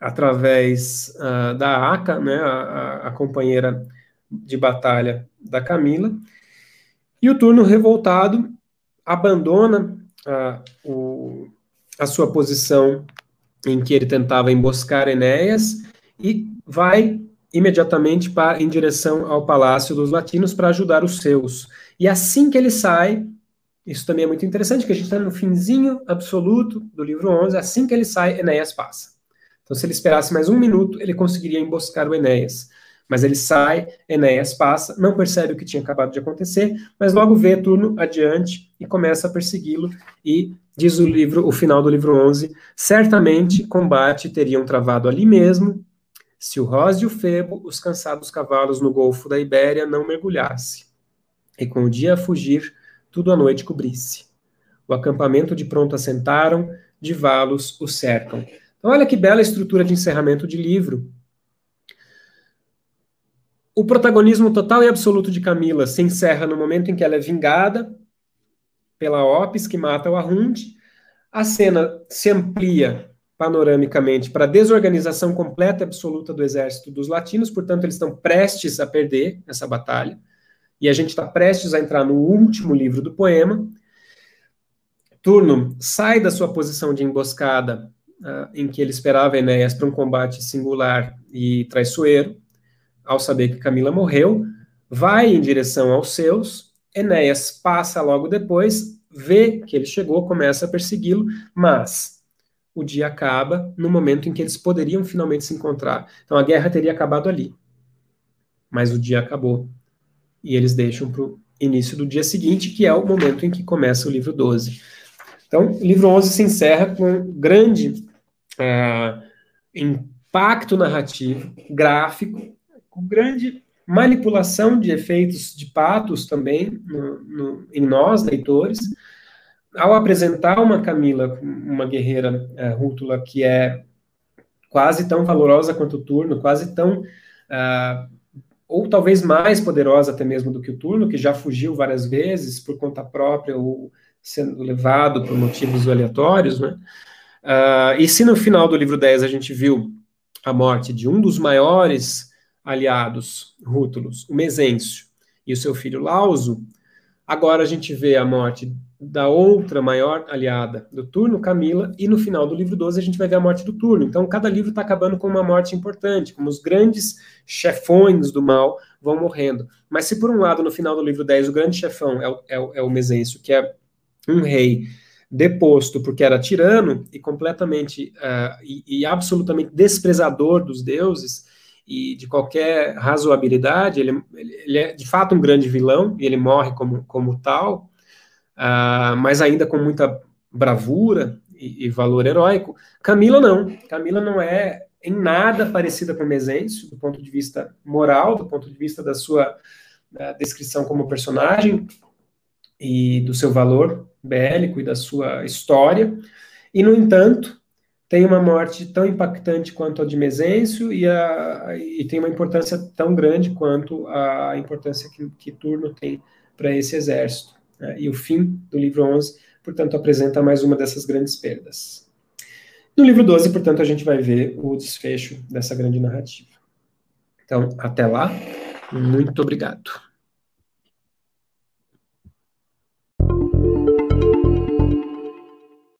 através uh, da Aca, né, a, a, companheira de batalha da Camila, e o turno revoltado abandona uh, o, a sua posição em que ele tentava emboscar Enéas e vai imediatamente para, em direção ao Palácio dos Latinos para ajudar os seus. E assim que ele sai, isso também é muito interessante, que a gente está no finzinho absoluto do livro 11, assim que ele sai, Enéas passa. Então, se ele esperasse mais um minuto, ele conseguiria emboscar o Enéas. Mas ele sai, Enéas passa, não percebe o que tinha acabado de acontecer, mas logo vê turno adiante e começa a persegui-lo. E diz o livro, o final do livro 11, certamente combate teriam travado ali mesmo, se o Ros e o Febo, os cansados cavalos no Golfo da Ibéria, não mergulhasse, e com o dia a fugir, tudo a noite cobrisse. O acampamento de pronto assentaram, de valos o cercam. Então, olha que bela estrutura de encerramento de livro. O protagonismo total e absoluto de Camila se encerra no momento em que ela é vingada pela Opis, que mata o Arrunde. A cena se amplia panoramicamente para a desorganização completa e absoluta do exército dos latinos, portanto, eles estão prestes a perder essa batalha, e a gente está prestes a entrar no último livro do poema. Turno sai da sua posição de emboscada, uh, em que ele esperava Enéas para um combate singular e traiçoeiro, ao saber que Camila morreu, vai em direção aos seus, Enéas passa logo depois, vê que ele chegou, começa a persegui-lo, mas o dia acaba no momento em que eles poderiam finalmente se encontrar. Então a guerra teria acabado ali. Mas o dia acabou. E eles deixam para o início do dia seguinte, que é o momento em que começa o livro 12. Então, o livro 11 se encerra com um grande uh, impacto narrativo, gráfico, com grande manipulação de efeitos de patos também no, no, em nós, leitores, ao apresentar uma Camila, uma guerreira uh, rútula que é quase tão valorosa quanto o turno, quase tão uh, ou talvez mais poderosa até mesmo do que o turno, que já fugiu várias vezes por conta própria ou sendo levado por motivos aleatórios, né? Uh, e se no final do livro 10 a gente viu a morte de um dos maiores aliados rútulos, o Mesêncio, e o seu filho Lauso, agora a gente vê a morte da outra maior aliada do turno, Camila, e no final do livro 12 a gente vai ver a morte do turno. Então, cada livro está acabando com uma morte importante, como os grandes chefões do mal vão morrendo. Mas se por um lado, no final do livro 10, o grande chefão é o, é o, é o Mesêncio, que é um rei deposto porque era tirano e completamente uh, e, e absolutamente desprezador dos deuses, e de qualquer razoabilidade, ele, ele, é de fato um grande vilão, e ele morre como, como tal, uh, mas ainda com muita bravura e, e, valor heróico. Camila não. Camila não é em nada parecida com Mesêncio, do ponto de vista moral, do ponto de vista da sua descrição como personagem e do seu valor bélico e da sua história. E, no entanto, tem uma morte tão impactante quanto a de Mesêncio e, a, e tem uma importância tão grande quanto a importância que, que Turno tem para esse exército. Né? E o fim do livro 11, portanto, apresenta mais uma dessas grandes perdas. No livro 12, portanto, a gente vai ver o desfecho dessa grande narrativa. Então, até lá, muito obrigado.